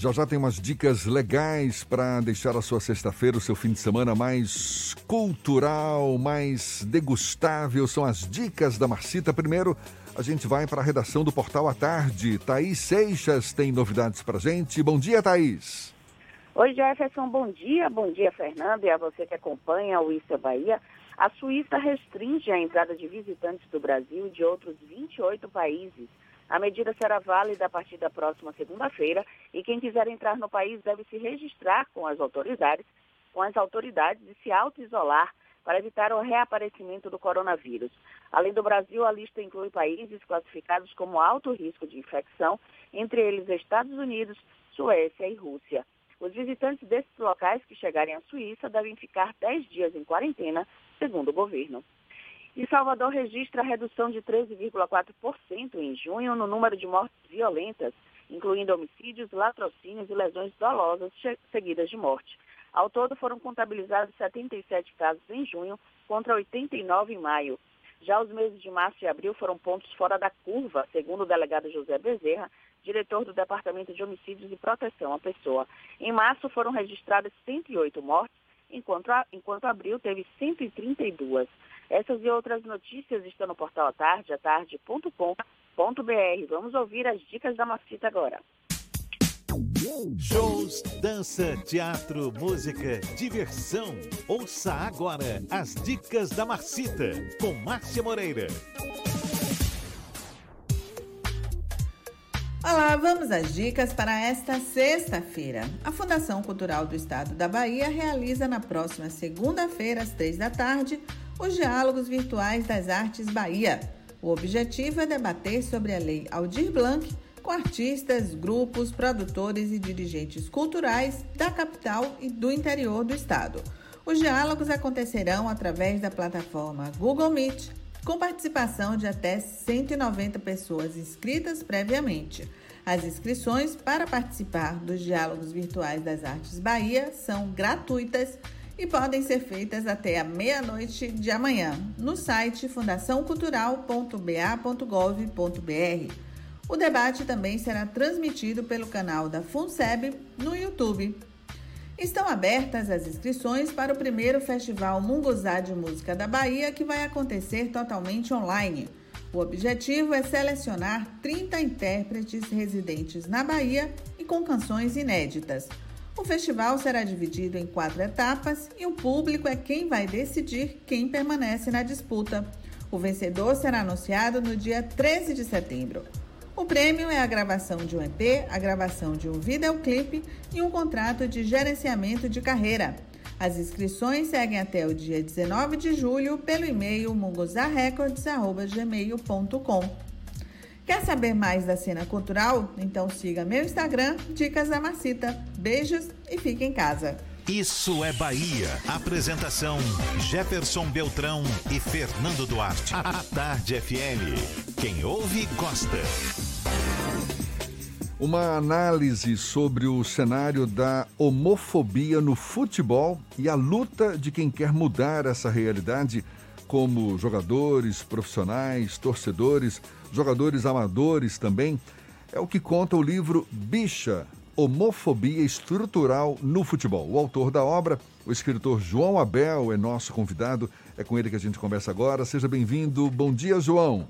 Já já tem umas dicas legais para deixar a sua sexta-feira, o seu fim de semana mais cultural, mais degustável. São as dicas da Marcita. Primeiro, a gente vai para a redação do Portal à Tarde. Thaís Seixas tem novidades para gente. Bom dia, Thaís. Oi, Jefferson, bom dia. Bom dia, Fernando, e a você que acompanha o Isso é Bahia. A Suíça restringe a entrada de visitantes do Brasil e de outros 28 países. A medida será válida a partir da próxima segunda-feira e quem quiser entrar no país deve se registrar com as autoridades, com as autoridades e se auto-isolar para evitar o reaparecimento do coronavírus. Além do Brasil, a lista inclui países classificados como alto risco de infecção, entre eles Estados Unidos, Suécia e Rússia. Os visitantes desses locais que chegarem à Suíça devem ficar 10 dias em quarentena, segundo o governo. E Salvador registra redução de 13,4% em junho no número de mortes violentas, incluindo homicídios, latrocínios e lesões dolosas seguidas de morte. Ao todo, foram contabilizados 77 casos em junho, contra 89 em maio. Já os meses de março e abril foram pontos fora da curva, segundo o delegado José Bezerra, diretor do Departamento de Homicídios e Proteção à Pessoa. Em março foram registradas 108 mortes, enquanto, a, enquanto abril teve 132. Essas e outras notícias estão no portal Atarde, atarde.com.br. Vamos ouvir as dicas da Macita agora. Shows, dança, teatro, música, diversão. Ouça agora as dicas da Marcita, com Márcia Moreira. Olá, vamos às dicas para esta sexta-feira. A Fundação Cultural do Estado da Bahia realiza na próxima segunda-feira, às três da tarde, os Diálogos Virtuais das Artes Bahia. O objetivo é debater sobre a Lei Aldir Blanc com artistas, grupos, produtores e dirigentes culturais da capital e do interior do estado. Os diálogos acontecerão através da plataforma Google Meet, com participação de até 190 pessoas inscritas previamente. As inscrições para participar dos Diálogos Virtuais das Artes Bahia são gratuitas e podem ser feitas até a meia-noite de amanhã no site fundaçãocultural.ba.gov.br. O debate também será transmitido pelo canal da FUNSEB no YouTube. Estão abertas as inscrições para o primeiro Festival Munguzá de Música da Bahia, que vai acontecer totalmente online. O objetivo é selecionar 30 intérpretes residentes na Bahia e com canções inéditas. O festival será dividido em quatro etapas e o público é quem vai decidir quem permanece na disputa. O vencedor será anunciado no dia 13 de setembro. O prêmio é a gravação de um EP, a gravação de um videoclipe e um contrato de gerenciamento de carreira. As inscrições seguem até o dia 19 de julho pelo e-mail mungozarecords.gmail.com. Quer saber mais da cena cultural? Então siga meu Instagram, Dicas da Macita. Beijos e fique em casa. Isso é Bahia. Apresentação: Jefferson Beltrão e Fernando Duarte. A Tarde FM. Quem ouve, gosta. Uma análise sobre o cenário da homofobia no futebol e a luta de quem quer mudar essa realidade, como jogadores, profissionais, torcedores, jogadores amadores também, é o que conta o livro Bicha, Homofobia Estrutural no Futebol. O autor da obra, o escritor João Abel, é nosso convidado. É com ele que a gente conversa agora. Seja bem-vindo. Bom dia, João.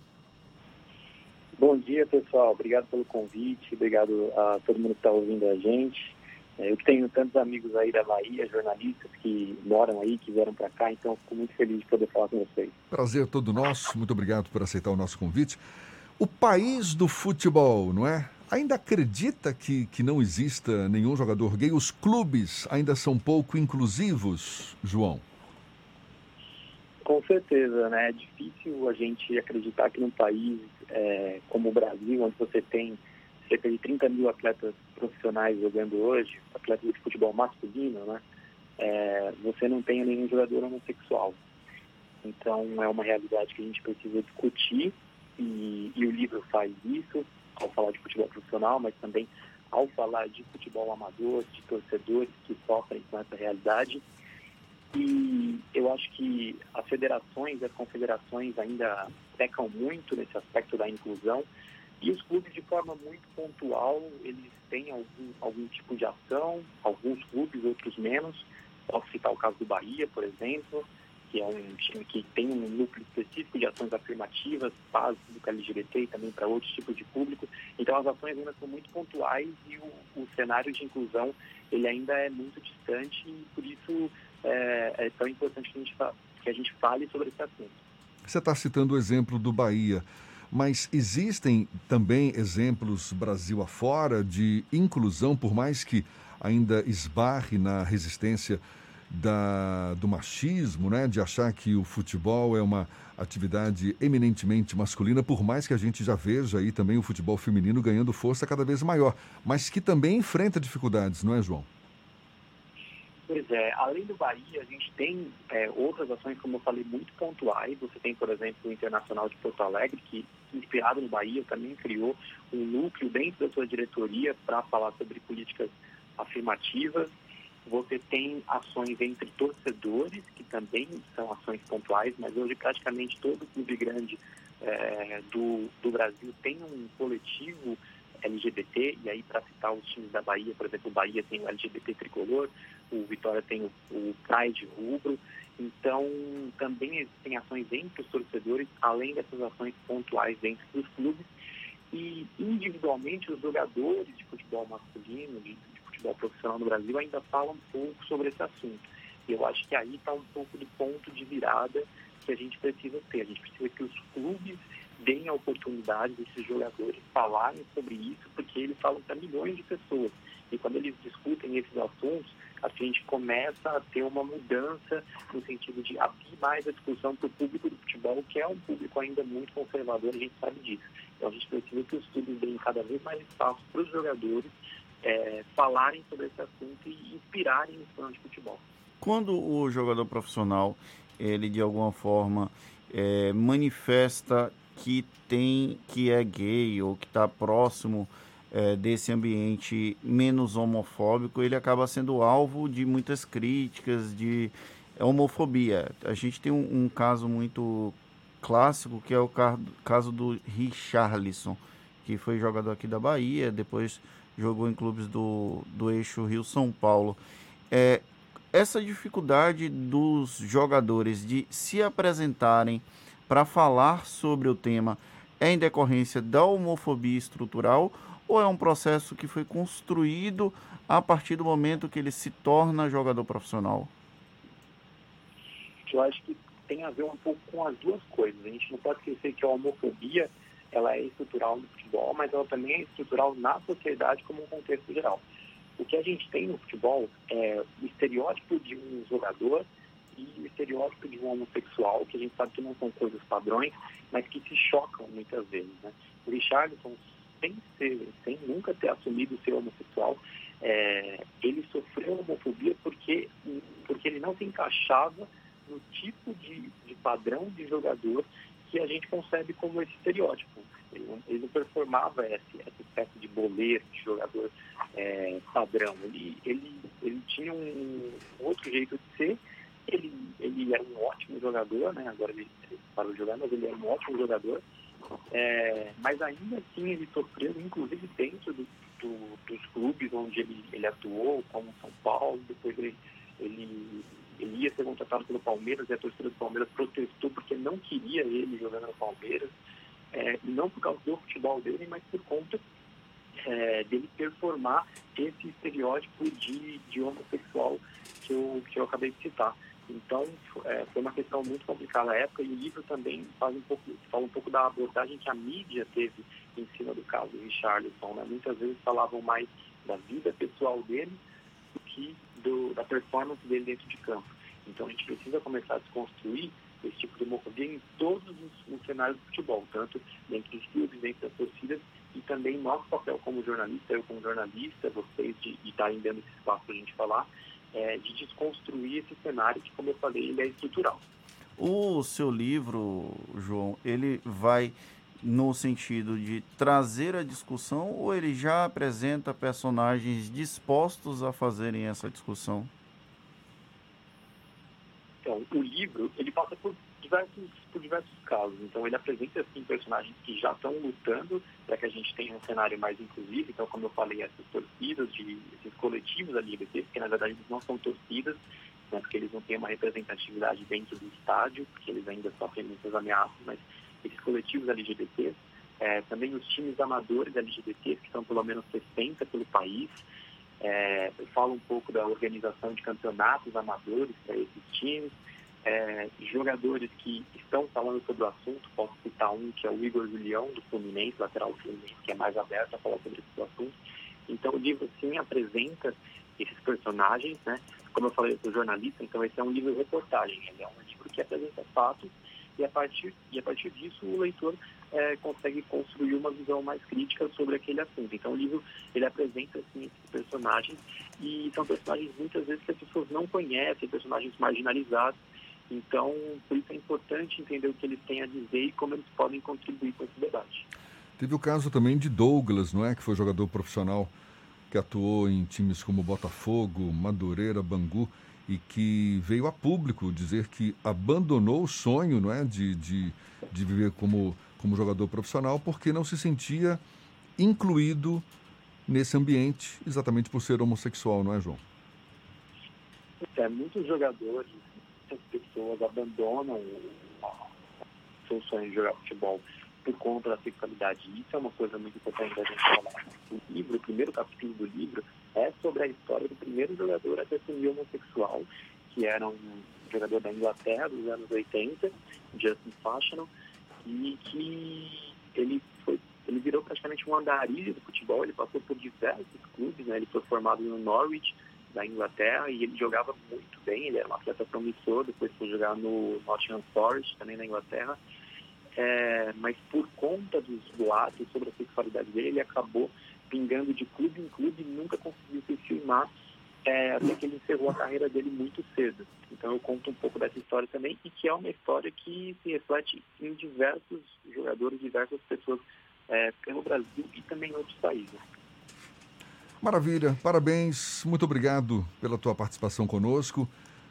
Bom dia, pessoal. Obrigado pelo convite. Obrigado a todo mundo que está ouvindo a gente. É, eu tenho tantos amigos aí da Bahia, jornalistas que moram aí, que vieram para cá, então fico muito feliz de poder falar com vocês. Prazer todo nosso. Muito obrigado por aceitar o nosso convite. O país do futebol, não é? Ainda acredita que, que não exista nenhum jogador gay? Os clubes ainda são pouco inclusivos, João? Com certeza, né? É difícil a gente acreditar que num país é, como o Brasil, onde você tem cerca de 30 mil atletas profissionais jogando hoje, atletas de futebol masculino, né? É, você não tenha nenhum jogador homossexual. Então é uma realidade que a gente precisa discutir e, e o livro faz isso ao falar de futebol profissional, mas também ao falar de futebol amador, de torcedores que sofrem com essa realidade. E eu acho que as federações as confederações ainda pecam muito nesse aspecto da inclusão. E os clubes, de forma muito pontual, eles têm algum, algum tipo de ação, alguns clubes, outros menos. Posso citar o caso do Bahia, por exemplo, que é um time que tem um núcleo específico de ações afirmativas, para o LGBT e também para outros tipos de público. Então as ações ainda são muito pontuais e o, o cenário de inclusão ele ainda é muito distante e por isso é, é tão importante que a, gente que a gente fale sobre esse assunto. Você está citando o exemplo do Bahia. Mas existem também exemplos Brasil afora de inclusão, por mais que ainda esbarre na resistência da, do machismo, né? de achar que o futebol é uma atividade eminentemente masculina, por mais que a gente já veja aí também o futebol feminino ganhando força cada vez maior, mas que também enfrenta dificuldades, não é, João? Pois é, além do Bahia, a gente tem é, outras ações, como eu falei, muito pontuais. Você tem, por exemplo, o Internacional de Porto Alegre, que, inspirado no Bahia, também criou um núcleo dentro da sua diretoria para falar sobre políticas afirmativas. Você tem ações entre torcedores, que também são ações pontuais, mas hoje praticamente todo clube grande é, do, do Brasil tem um coletivo LGBT, e aí para citar os times da Bahia, por exemplo, o Bahia tem o LGBT tricolor, o Vitória tem o, o Pride rubro, então também existem ações entre os torcedores, além dessas ações pontuais dentro dos clubes, e individualmente os jogadores de futebol masculino, de, futebol profissional no Brasil ainda fala um pouco sobre esse assunto. E eu acho que aí está um pouco do ponto de virada que a gente precisa ter. A gente precisa que os clubes deem a oportunidade desses jogadores falarem sobre isso, porque eles falam para milhões de pessoas. E quando eles discutem esses assuntos, a gente começa a ter uma mudança no sentido de abrir mais a discussão para o público do futebol, que é um público ainda muito conservador, a gente sabe disso. Então a gente precisa que os clubes deem cada vez mais espaço para os jogadores é, falarem sobre esse assunto e inspirarem os fãs de futebol. Quando o jogador profissional, ele de alguma forma é, manifesta que tem, que é gay ou que está próximo é, desse ambiente menos homofóbico, ele acaba sendo alvo de muitas críticas, de homofobia. A gente tem um, um caso muito clássico que é o caso do Richarlison, que foi jogador aqui da Bahia, depois jogou em clubes do, do eixo Rio-São Paulo. É, essa dificuldade dos jogadores de se apresentarem para falar sobre o tema é em decorrência da homofobia estrutural ou é um processo que foi construído a partir do momento que ele se torna jogador profissional? Eu acho que tem a ver um pouco com as duas coisas. A gente não pode esquecer que a homofobia ela é estrutural no futebol, mas ela também é estrutural na sociedade como um contexto geral. O que a gente tem no futebol é o estereótipo de um jogador e o estereótipo de um homossexual, que a gente sabe que não são coisas padrões, mas que se chocam muitas vezes. Né? O Richardson sem ser, sem nunca ter assumido ser homossexual, é, ele sofreu homofobia porque, porque ele não se encaixava no tipo de, de padrão de jogador que a gente concebe como esse estereótipo. Ele não, ele não performava essa, essa espécie de boleiro, de jogador é, padrão. Ele, ele, ele tinha um, um, outro jeito de ser. Ele, ele era um ótimo jogador, né? agora ele, ele parou de jogar, mas ele era um ótimo jogador. É, mas ainda assim ele sofreu, inclusive dentro do, do, dos clubes onde ele, ele atuou, como São Paulo, depois ele, ele, ele ia ser contratado pelo Palmeiras e a torcida do Palmeiras protestou porque não queria ele jogando no Palmeiras, é, não por causa do futebol dele, mas por conta é, dele performar esse estereótipo de, de homossexual que eu, que eu acabei de citar. Então, é, foi uma questão muito complicada na época e o livro também faz um pouco, fala um pouco da abordagem que a mídia teve em cima do caso Richarlison. Né? Muitas vezes falavam mais da vida pessoal dele do que do, da performance dele dentro de campo. Então, a gente precisa começar a desconstruir esse tipo de homofobia em todos os, os cenários do futebol, tanto dentro dos clubes, dentro das torcidas e também nosso papel como jornalista, eu como jornalista, vocês de estarem dando esse espaço para a gente falar, é, de desconstruir esse cenário que, como eu falei, ele é estrutural. O seu livro, João, ele vai no sentido de trazer a discussão ou ele já apresenta personagens dispostos a fazerem essa discussão? Então, o livro, ele passa por diversos, por diversos casos. Então, ele apresenta, assim, personagens que já estão lutando para que a gente tenha um cenário mais inclusivo. Então, como eu falei, essas torcidas, de, esses coletivos LGBT, que na verdade eles não são torcidas, né, porque eles não têm uma representatividade dentro do estádio, porque eles ainda sofrem muitas ameaças, mas esses coletivos LGBTs, é, também os times amadores LGBTs, que são pelo menos 60 pelo país, é, fala um pouco da organização de campeonatos amadores para esses times, é, jogadores que estão falando sobre o assunto, posso citar um que é o Igor Julião, do Fluminense, lateral Fluminense, que é mais aberto a falar sobre esse assunto. Então o livro sim apresenta esses personagens, né? Como eu falei, eu sou jornalista, então esse é um livro reportagem, ele é um livro que apresenta fatos e a partir, e a partir disso o leitor é, consegue construir uma visão mais crítica sobre aquele assunto. Então o livro ele apresenta assim, esses personagens e são personagens muitas vezes que as pessoas não conhecem, personagens marginalizados. Então, por isso é importante entender o que eles têm a dizer e como eles podem contribuir com esse debate. Teve o caso também de Douglas, não é? Que foi jogador profissional que atuou em times como Botafogo, Madureira, Bangu e que veio a público dizer que abandonou o sonho não é, de, de, de viver como, como jogador profissional porque não se sentia incluído nesse ambiente, exatamente por ser homossexual, não é, João? É, muitos jogadores, muitas pessoas abandonam seu sonho de jogar futebol por conta da sexualidade. Isso é uma coisa muito importante da gente falar. O livro, o primeiro capítulo do livro, é sobre a história do primeiro jogador a assumir homossexual, que era um jogador da Inglaterra dos anos 80, Justin Fashionon, e que ele foi ele virou praticamente um andarilho do futebol, ele passou por diversos clubes, né? ele foi formado no Norwich, da Inglaterra, e ele jogava muito bem, ele era um atleta promissor, depois foi jogar no Nottingham Forest, também na Inglaterra, é, mas por conta dos boatos sobre a sexualidade dele, ele acabou pingando de clube em clube nunca conseguiu se firmar é, até que ele encerrou a carreira dele muito cedo. Então eu conto um pouco dessa história também e que é uma história que se reflete em diversos jogadores, diversas pessoas é, pelo Brasil e também em outros países. Maravilha, parabéns, muito obrigado pela tua participação conosco.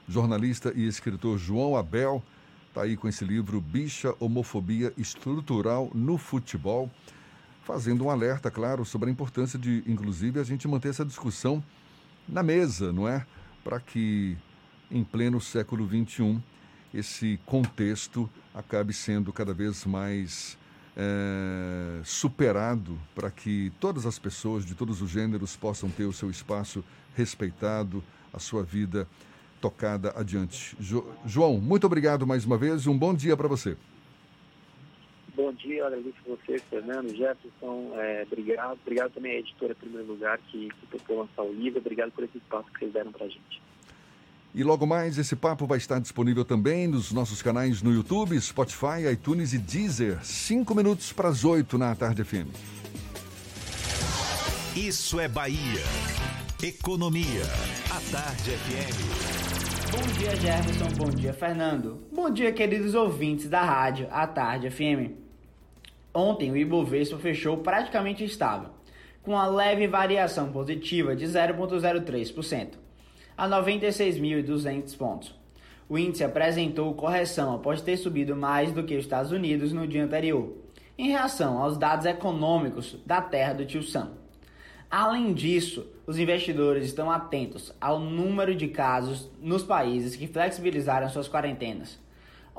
Jornalista e escritor João Abel está aí com esse livro Bicha Homofobia Estrutural no Futebol fazendo um alerta, claro, sobre a importância de, inclusive, a gente manter essa discussão na mesa, não é? Para que, em pleno século XXI, esse contexto acabe sendo cada vez mais é, superado para que todas as pessoas de todos os gêneros possam ter o seu espaço respeitado, a sua vida tocada adiante. Jo João, muito obrigado mais uma vez e um bom dia para você. Bom dia, agradeço a você, Fernando, Jefferson, é, obrigado. Obrigado também à editora, em primeiro lugar, que, que topou lançar o livro. Obrigado por esse espaço que vocês deram para a gente. E logo mais, esse papo vai estar disponível também nos nossos canais no YouTube, Spotify, iTunes e Deezer. Cinco minutos para as oito na Tarde FM. Isso é Bahia. Economia. A Tarde FM. Bom dia, Jefferson. Bom dia, Fernando. Bom dia, queridos ouvintes da rádio A Tarde FM. Ontem o Ibovespa fechou praticamente estável, com uma leve variação positiva de 0,03%, a 96.200 pontos. O índice apresentou correção após ter subido mais do que os Estados Unidos no dia anterior, em reação aos dados econômicos da terra do tio Sam. Além disso, os investidores estão atentos ao número de casos nos países que flexibilizaram suas quarentenas.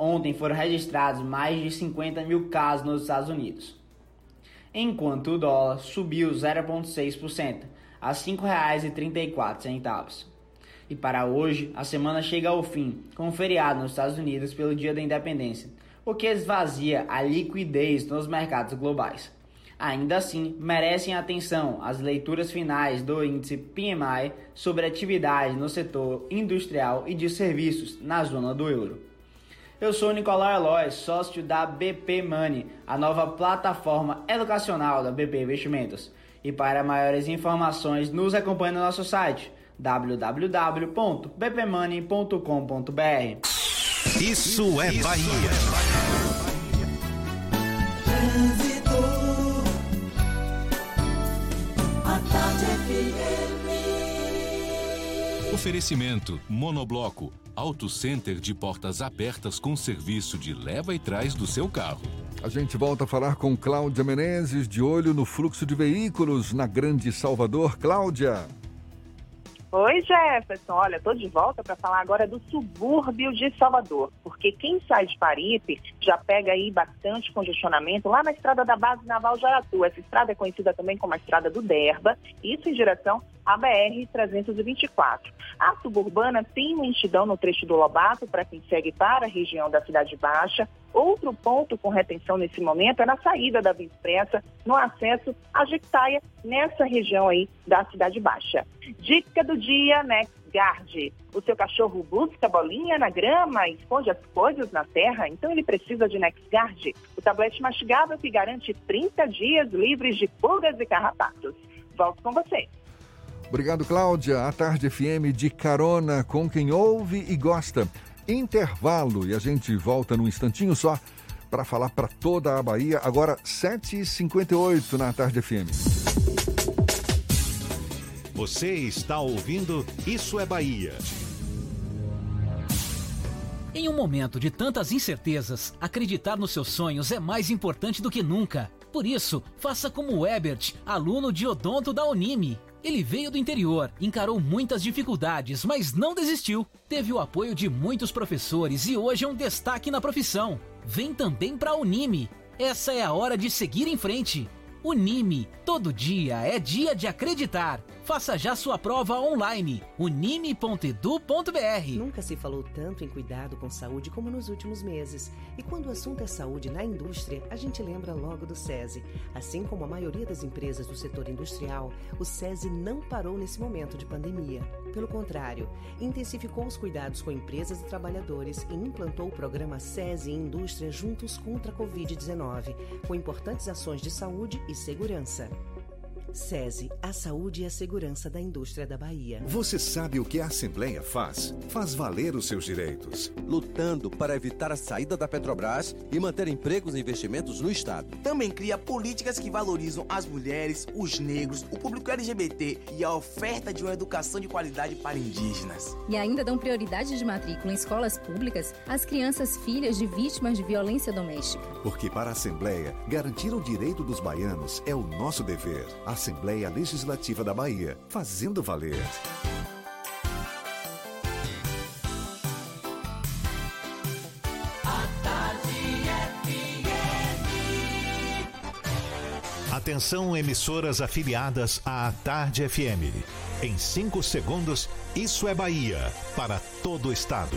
Ontem foram registrados mais de 50 mil casos nos Estados Unidos. Enquanto o dólar subiu 0,6% a R$ 5,34. E para hoje, a semana chega ao fim, com um feriado nos Estados Unidos pelo Dia da Independência, o que esvazia a liquidez nos mercados globais. Ainda assim, merecem atenção as leituras finais do índice PMI sobre atividade no setor industrial e de serviços na zona do euro. Eu sou Nicolau Eloy, sócio da BP Money, a nova plataforma educacional da BP Investimentos. E para maiores informações, nos acompanhe no nosso site www.bpmoney.com.br. Isso é Bahia. Oferecimento Monobloco, Auto Center de portas abertas com serviço de leva e trás do seu carro. A gente volta a falar com Cláudia Menezes, de olho no fluxo de veículos na Grande Salvador. Cláudia. Oi, Jefferson. Olha, estou de volta para falar agora do subúrbio de Salvador, porque quem sai de Paripe já pega aí bastante congestionamento lá na estrada da Base Naval de Aratu. Essa estrada é conhecida também como a Estrada do Derba, isso em direção à BR-324. A suburbana tem lentidão no trecho do Lobato para quem segue para a região da Cidade Baixa. Outro ponto com retenção nesse momento é na saída da Via Expressa, no acesso à Jequitaia, nessa região aí da Cidade Baixa. Dica do dia, NexGuard. O seu cachorro busca bolinha na grama esconde as coisas na terra, então ele precisa de NexGuard, o tablete mastigável que garante 30 dias livres de pulgas e carrapatos. Volto com você. Obrigado, Cláudia. A Tarde FM de carona com quem ouve e gosta. Intervalo e a gente volta num instantinho só para falar para toda a Bahia. Agora, 7h58 na Tarde FM. Você está ouvindo Isso é Bahia. Em um momento de tantas incertezas, acreditar nos seus sonhos é mais importante do que nunca. Por isso, faça como o Ebert, aluno de odonto da Unime. Ele veio do interior, encarou muitas dificuldades, mas não desistiu. Teve o apoio de muitos professores e hoje é um destaque na profissão. Vem também para a Unime. Essa é a hora de seguir em frente. Unime, todo dia é dia de acreditar. Faça já sua prova online. unime.edu.br. Nunca se falou tanto em cuidado com saúde como nos últimos meses. E quando o assunto é saúde na indústria, a gente lembra logo do SESI. Assim como a maioria das empresas do setor industrial, o SESI não parou nesse momento de pandemia. Pelo contrário, intensificou os cuidados com empresas e trabalhadores e implantou o programa SESI Indústria Juntos contra a Covid-19, com importantes ações de saúde e segurança. SESI, a saúde e a segurança da indústria da Bahia. Você sabe o que a Assembleia faz? Faz valer os seus direitos. Lutando para evitar a saída da Petrobras e manter empregos e investimentos no Estado. Também cria políticas que valorizam as mulheres, os negros, o público LGBT e a oferta de uma educação de qualidade para indígenas. E ainda dão prioridade de matrícula em escolas públicas às crianças filhas de vítimas de violência doméstica. Porque para a Assembleia, garantir o direito dos baianos é o nosso dever. Assembleia Legislativa da Bahia, fazendo valer. Atenção, emissoras afiliadas à Tarde FM. Em 5 segundos, Isso é Bahia para todo o estado.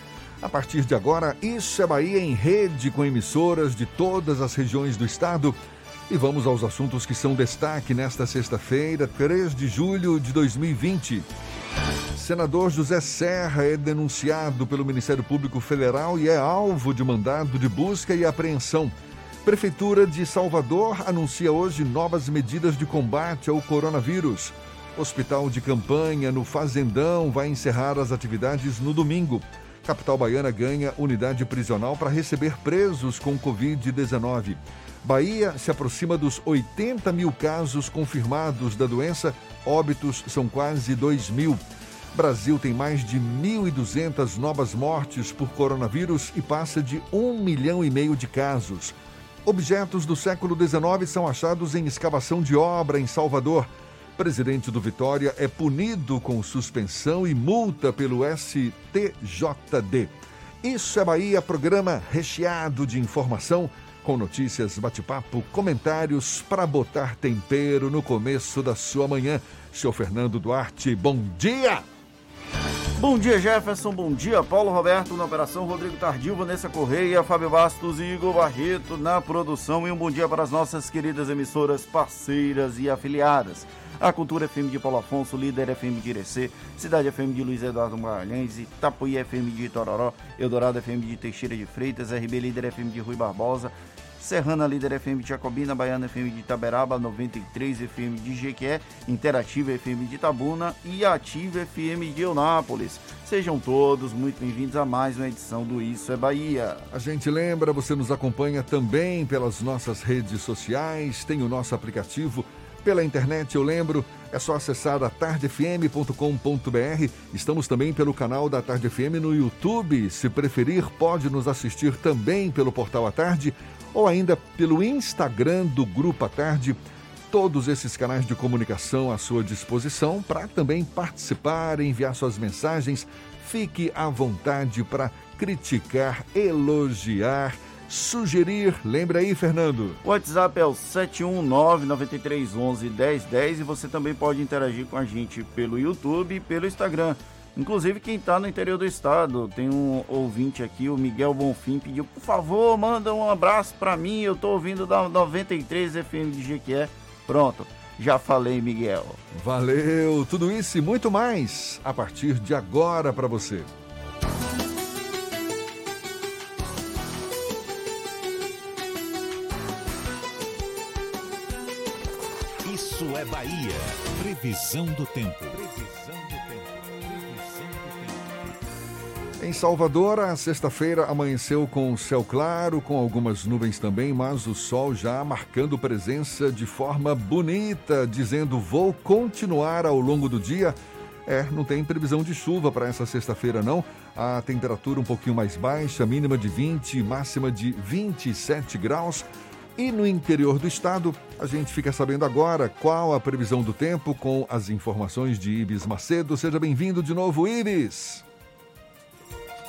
A partir de agora, Isso é Bahia em rede com emissoras de todas as regiões do estado. E vamos aos assuntos que são destaque nesta sexta-feira, 3 de julho de 2020. Senador José Serra é denunciado pelo Ministério Público Federal e é alvo de mandado de busca e apreensão. Prefeitura de Salvador anuncia hoje novas medidas de combate ao coronavírus. Hospital de campanha no Fazendão vai encerrar as atividades no domingo. Capital Baiana ganha unidade prisional para receber presos com Covid-19. Bahia se aproxima dos 80 mil casos confirmados da doença, óbitos são quase 2 mil. Brasil tem mais de 1.200 novas mortes por coronavírus e passa de 1 milhão e meio de casos. Objetos do século XIX são achados em escavação de obra em Salvador presidente do Vitória é punido com suspensão e multa pelo STJD. Isso é Bahia, programa recheado de informação, com notícias, bate-papo, comentários para botar tempero no começo da sua manhã. Seu Fernando Duarte, bom dia! Bom dia, Jefferson. Bom dia, Paulo Roberto na operação, Rodrigo Tardio, Vanessa Correia, Fábio Bastos e Igor Barreto na produção. E um bom dia para as nossas queridas emissoras parceiras e afiliadas. A Cultura FM de Paulo Afonso, Líder FM de Irecê, Cidade FM de Luiz Eduardo Magalhães, Itapuí FM de Itororó, Eldorado FM de Teixeira de Freitas, RB Líder FM de Rui Barbosa, Serrana Líder FM de Jacobina, Baiana FM de Itaberaba, 93 FM de Jequié, Interativa FM de Itabuna e Ativa FM de Eunápolis. Sejam todos muito bem-vindos a mais uma edição do Isso é Bahia. A gente lembra, você nos acompanha também pelas nossas redes sociais, tem o nosso aplicativo pela internet, eu lembro, é só acessar atardefm.com.br. Estamos também pelo canal da Tarde FM no YouTube. Se preferir, pode nos assistir também pelo portal A Tarde ou ainda pelo Instagram do Grupo A Tarde. Todos esses canais de comunicação à sua disposição para também participar, enviar suas mensagens. Fique à vontade para criticar, elogiar sugerir. Lembra aí, Fernando. O WhatsApp é o 719-9311-1010 e você também pode interagir com a gente pelo YouTube e pelo Instagram. Inclusive, quem está no interior do estado, tem um ouvinte aqui, o Miguel Bonfim, pediu, por favor, manda um abraço para mim, eu estou ouvindo da 93 FM de Jequié. Pronto, já falei, Miguel. Valeu, tudo isso e muito mais a partir de agora para você. É Bahia. Previsão do tempo. Previsão do tempo. Previsão do tempo. Em Salvador, a sexta-feira amanheceu com céu claro, com algumas nuvens também, mas o sol já marcando presença de forma bonita, dizendo vou continuar ao longo do dia. É, não tem previsão de chuva para essa sexta-feira, não. A temperatura um pouquinho mais baixa, mínima de 20, máxima de 27 graus. E no interior do estado, a gente fica sabendo agora qual a previsão do tempo com as informações de Ibis Macedo. Seja bem-vindo de novo, Ibis.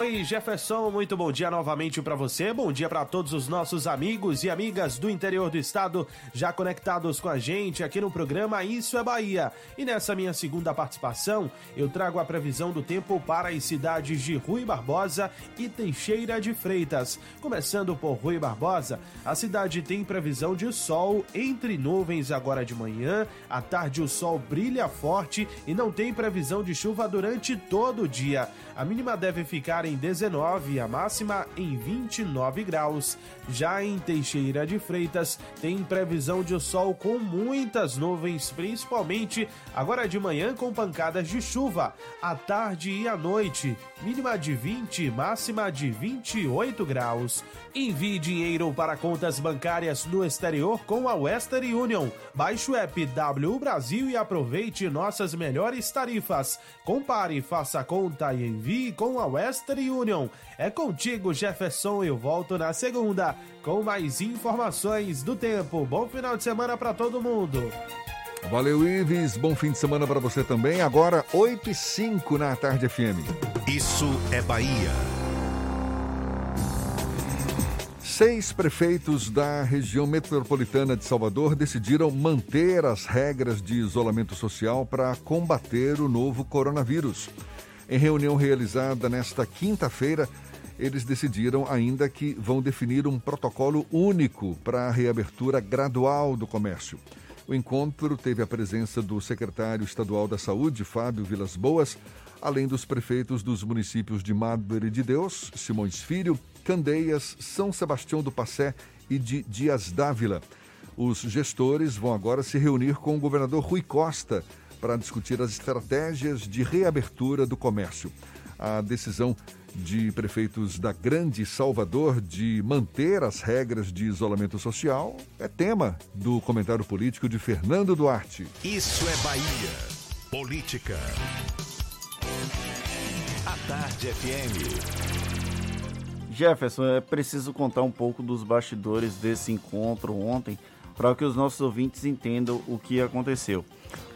Oi, Jefferson, muito bom dia novamente para você. Bom dia para todos os nossos amigos e amigas do interior do estado já conectados com a gente aqui no programa Isso é Bahia. E nessa minha segunda participação, eu trago a previsão do tempo para as cidades de Rui Barbosa e Teixeira de Freitas. Começando por Rui Barbosa, a cidade tem previsão de sol entre nuvens agora de manhã. À tarde o sol brilha forte e não tem previsão de chuva durante todo o dia. A mínima deve ficar em 19 e a máxima em 29 graus. Já em Teixeira de Freitas, tem previsão de sol com muitas nuvens, principalmente agora de manhã com pancadas de chuva, à tarde e à noite. Mínima de 20, máxima de 28 graus. Envie dinheiro para contas bancárias no exterior com a Western Union. Baixe o app W Brasil e aproveite nossas melhores tarifas. Compare, faça conta e envie com a Western Western Union. É contigo, Jefferson. Eu volto na segunda com mais informações do tempo. Bom final de semana para todo mundo. Valeu, Ives. Bom fim de semana para você também. Agora, 8 e 5 na Tarde FM. Isso é Bahia. Seis prefeitos da região metropolitana de Salvador decidiram manter as regras de isolamento social para combater o novo coronavírus. Em reunião realizada nesta quinta-feira, eles decidiram ainda que vão definir um protocolo único para a reabertura gradual do comércio. O encontro teve a presença do secretário estadual da Saúde, Fábio Vilas Boas, além dos prefeitos dos municípios de Madre de Deus, Simões Filho, Candeias, São Sebastião do Passé e de Dias Dávila. Os gestores vão agora se reunir com o governador Rui Costa para discutir as estratégias de reabertura do comércio. A decisão de prefeitos da Grande Salvador de manter as regras de isolamento social é tema do comentário político de Fernando Duarte. Isso é Bahia. Política. A Tarde FM. Jefferson, é preciso contar um pouco dos bastidores desse encontro ontem para que os nossos ouvintes entendam o que aconteceu.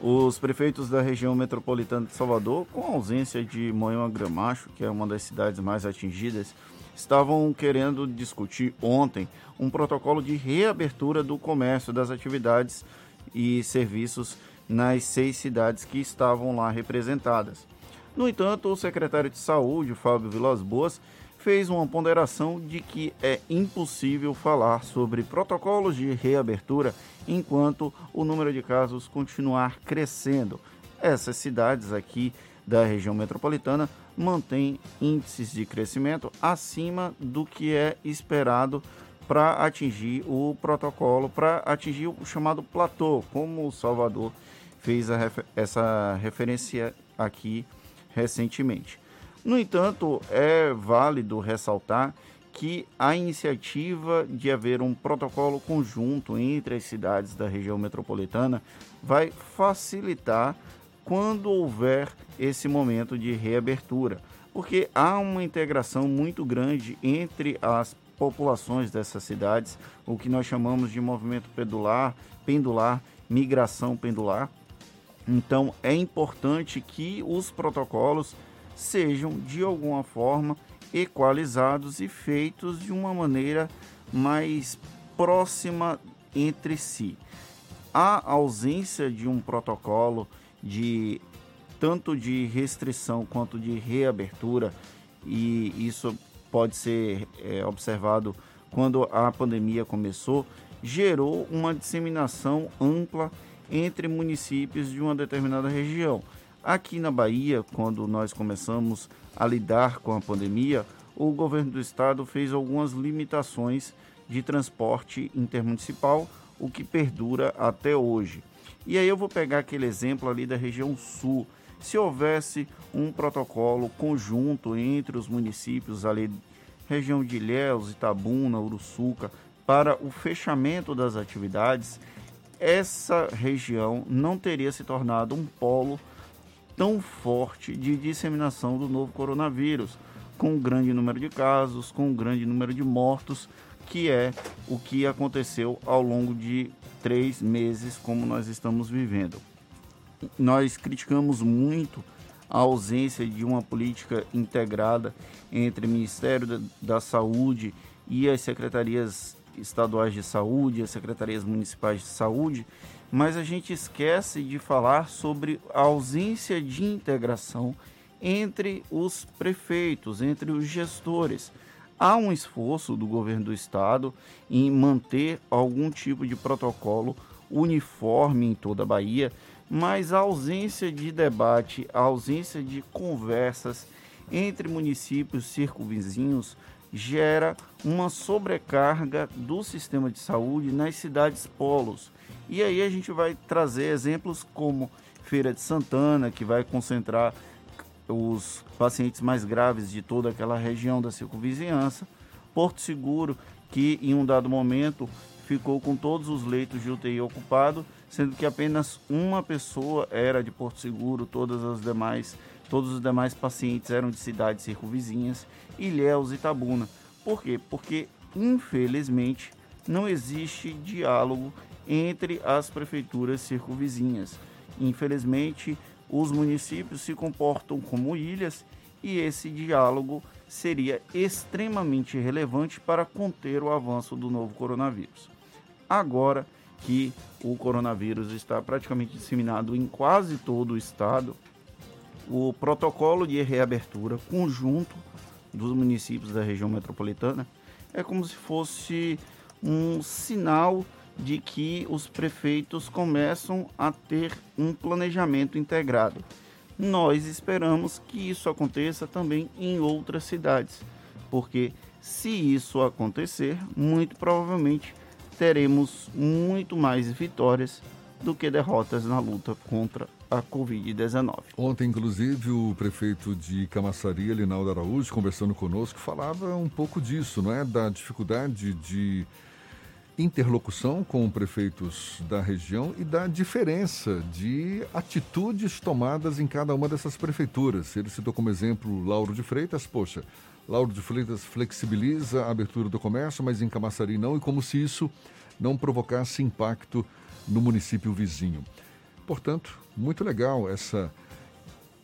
Os prefeitos da região metropolitana de Salvador, com a ausência de Moema Gramacho, que é uma das cidades mais atingidas, estavam querendo discutir ontem um protocolo de reabertura do comércio das atividades e serviços nas seis cidades que estavam lá representadas. No entanto, o secretário de Saúde, Fábio Vilas Boas, fez uma ponderação de que é impossível falar sobre protocolos de reabertura enquanto o número de casos continuar crescendo. Essas cidades aqui da região metropolitana mantêm índices de crescimento acima do que é esperado para atingir o protocolo, para atingir o chamado platô, como o Salvador fez refer essa referência aqui recentemente. No entanto, é válido ressaltar que a iniciativa de haver um protocolo conjunto entre as cidades da região metropolitana vai facilitar quando houver esse momento de reabertura, porque há uma integração muito grande entre as populações dessas cidades, o que nós chamamos de movimento pendular, pendular, migração pendular. Então é importante que os protocolos sejam de alguma forma equalizados e feitos de uma maneira mais próxima entre si. A ausência de um protocolo de tanto de restrição quanto de reabertura, e isso pode ser é, observado quando a pandemia começou, gerou uma disseminação ampla entre municípios de uma determinada região. Aqui na Bahia, quando nós começamos a lidar com a pandemia, o governo do estado fez algumas limitações de transporte intermunicipal, o que perdura até hoje. E aí eu vou pegar aquele exemplo ali da região sul. Se houvesse um protocolo conjunto entre os municípios ali, região de Ilhéus, Itabuna, Uruçuca, para o fechamento das atividades, essa região não teria se tornado um polo tão forte de disseminação do novo coronavírus, com um grande número de casos, com um grande número de mortos, que é o que aconteceu ao longo de três meses, como nós estamos vivendo. Nós criticamos muito a ausência de uma política integrada entre o Ministério da, Saúde e as secretarias estaduais de saúde, as secretarias municipais de saúde, mas a gente esquece de falar sobre a ausência de integração entre os prefeitos, entre os gestores. Há um esforço do governo do estado em manter algum tipo de protocolo uniforme em toda a Bahia, mas a ausência de debate, a ausência de conversas entre municípios circunvizinhos gera uma sobrecarga do sistema de saúde nas cidades polos. E aí a gente vai trazer exemplos como Feira de Santana, que vai concentrar os pacientes mais graves de toda aquela região da circunvizinhança, Porto Seguro, que em um dado momento ficou com todos os leitos de UTI ocupados, sendo que apenas uma pessoa era de Porto Seguro, todas as demais Todos os demais pacientes eram de cidades circunvizinhas, Ilhéus e Itabuna. Por quê? Porque, infelizmente, não existe diálogo entre as prefeituras circunvizinhas. Infelizmente, os municípios se comportam como ilhas e esse diálogo seria extremamente relevante para conter o avanço do novo coronavírus. Agora que o coronavírus está praticamente disseminado em quase todo o estado, o protocolo de reabertura conjunto dos municípios da região metropolitana é como se fosse um sinal de que os prefeitos começam a ter um planejamento integrado. Nós esperamos que isso aconteça também em outras cidades, porque se isso acontecer, muito provavelmente teremos muito mais vitórias do que derrotas na luta contra a Covid-19. Ontem, inclusive, o prefeito de Camaçaria, Linaldo Araújo, conversando conosco, falava um pouco disso, não é? Da dificuldade de interlocução com prefeitos da região e da diferença de atitudes tomadas em cada uma dessas prefeituras. Ele citou como exemplo Lauro de Freitas, poxa, Lauro de Freitas flexibiliza a abertura do comércio, mas em Camaçari não, e como se isso não provocasse impacto no município vizinho. Portanto, muito legal essa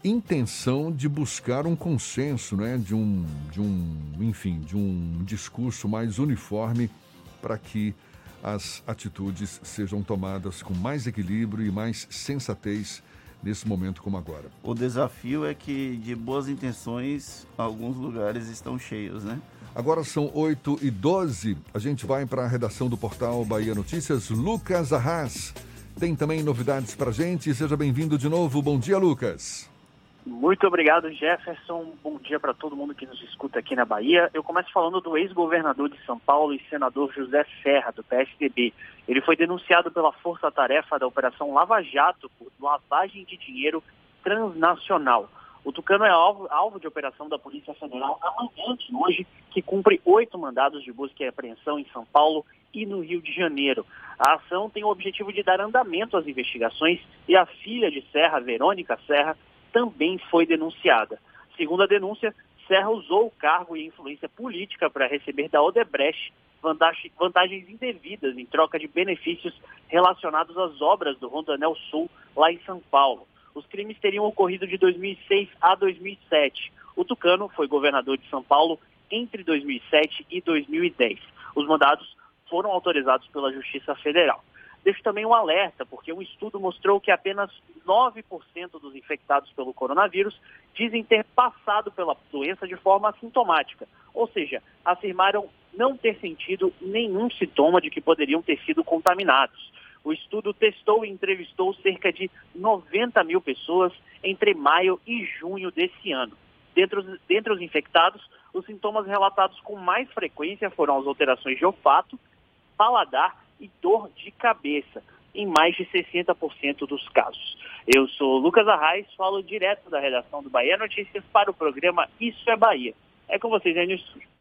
intenção de buscar um consenso, né, de um, de um, enfim, de um discurso mais uniforme para que as atitudes sejam tomadas com mais equilíbrio e mais sensatez nesse momento como agora. O desafio é que de boas intenções alguns lugares estão cheios, né? Agora são 8 e 12 a gente vai para a redação do portal Bahia Notícias. Lucas Arras tem também novidades para gente. Seja bem-vindo de novo. Bom dia, Lucas. Muito obrigado, Jefferson. Bom dia para todo mundo que nos escuta aqui na Bahia. Eu começo falando do ex-governador de São Paulo e senador José Serra, do PSDB. Ele foi denunciado pela força-tarefa da Operação Lava Jato por lavagem de dinheiro transnacional. O Tucano é alvo, alvo de operação da Polícia Federal amanhã de hoje, que cumpre oito mandados de busca e apreensão em São Paulo e no Rio de Janeiro. A ação tem o objetivo de dar andamento às investigações e a filha de Serra, Verônica Serra, também foi denunciada. Segundo a denúncia, Serra usou o cargo e influência política para receber da Odebrecht vantagens indevidas em troca de benefícios relacionados às obras do Rondanel Sul, lá em São Paulo. Os crimes teriam ocorrido de 2006 a 2007. O Tucano foi governador de São Paulo entre 2007 e 2010. Os mandados foram autorizados pela Justiça Federal. Deixo também um alerta, porque um estudo mostrou que apenas 9% dos infectados pelo coronavírus dizem ter passado pela doença de forma assintomática, ou seja, afirmaram não ter sentido nenhum sintoma de que poderiam ter sido contaminados. O estudo testou e entrevistou cerca de 90 mil pessoas entre maio e junho desse ano. Dentre os, dentre os infectados, os sintomas relatados com mais frequência foram as alterações de olfato, paladar e dor de cabeça, em mais de 60% dos casos. Eu sou Lucas Arraes, falo direto da redação do Bahia Notícias para o programa Isso é Bahia. É com vocês aí no estúdio.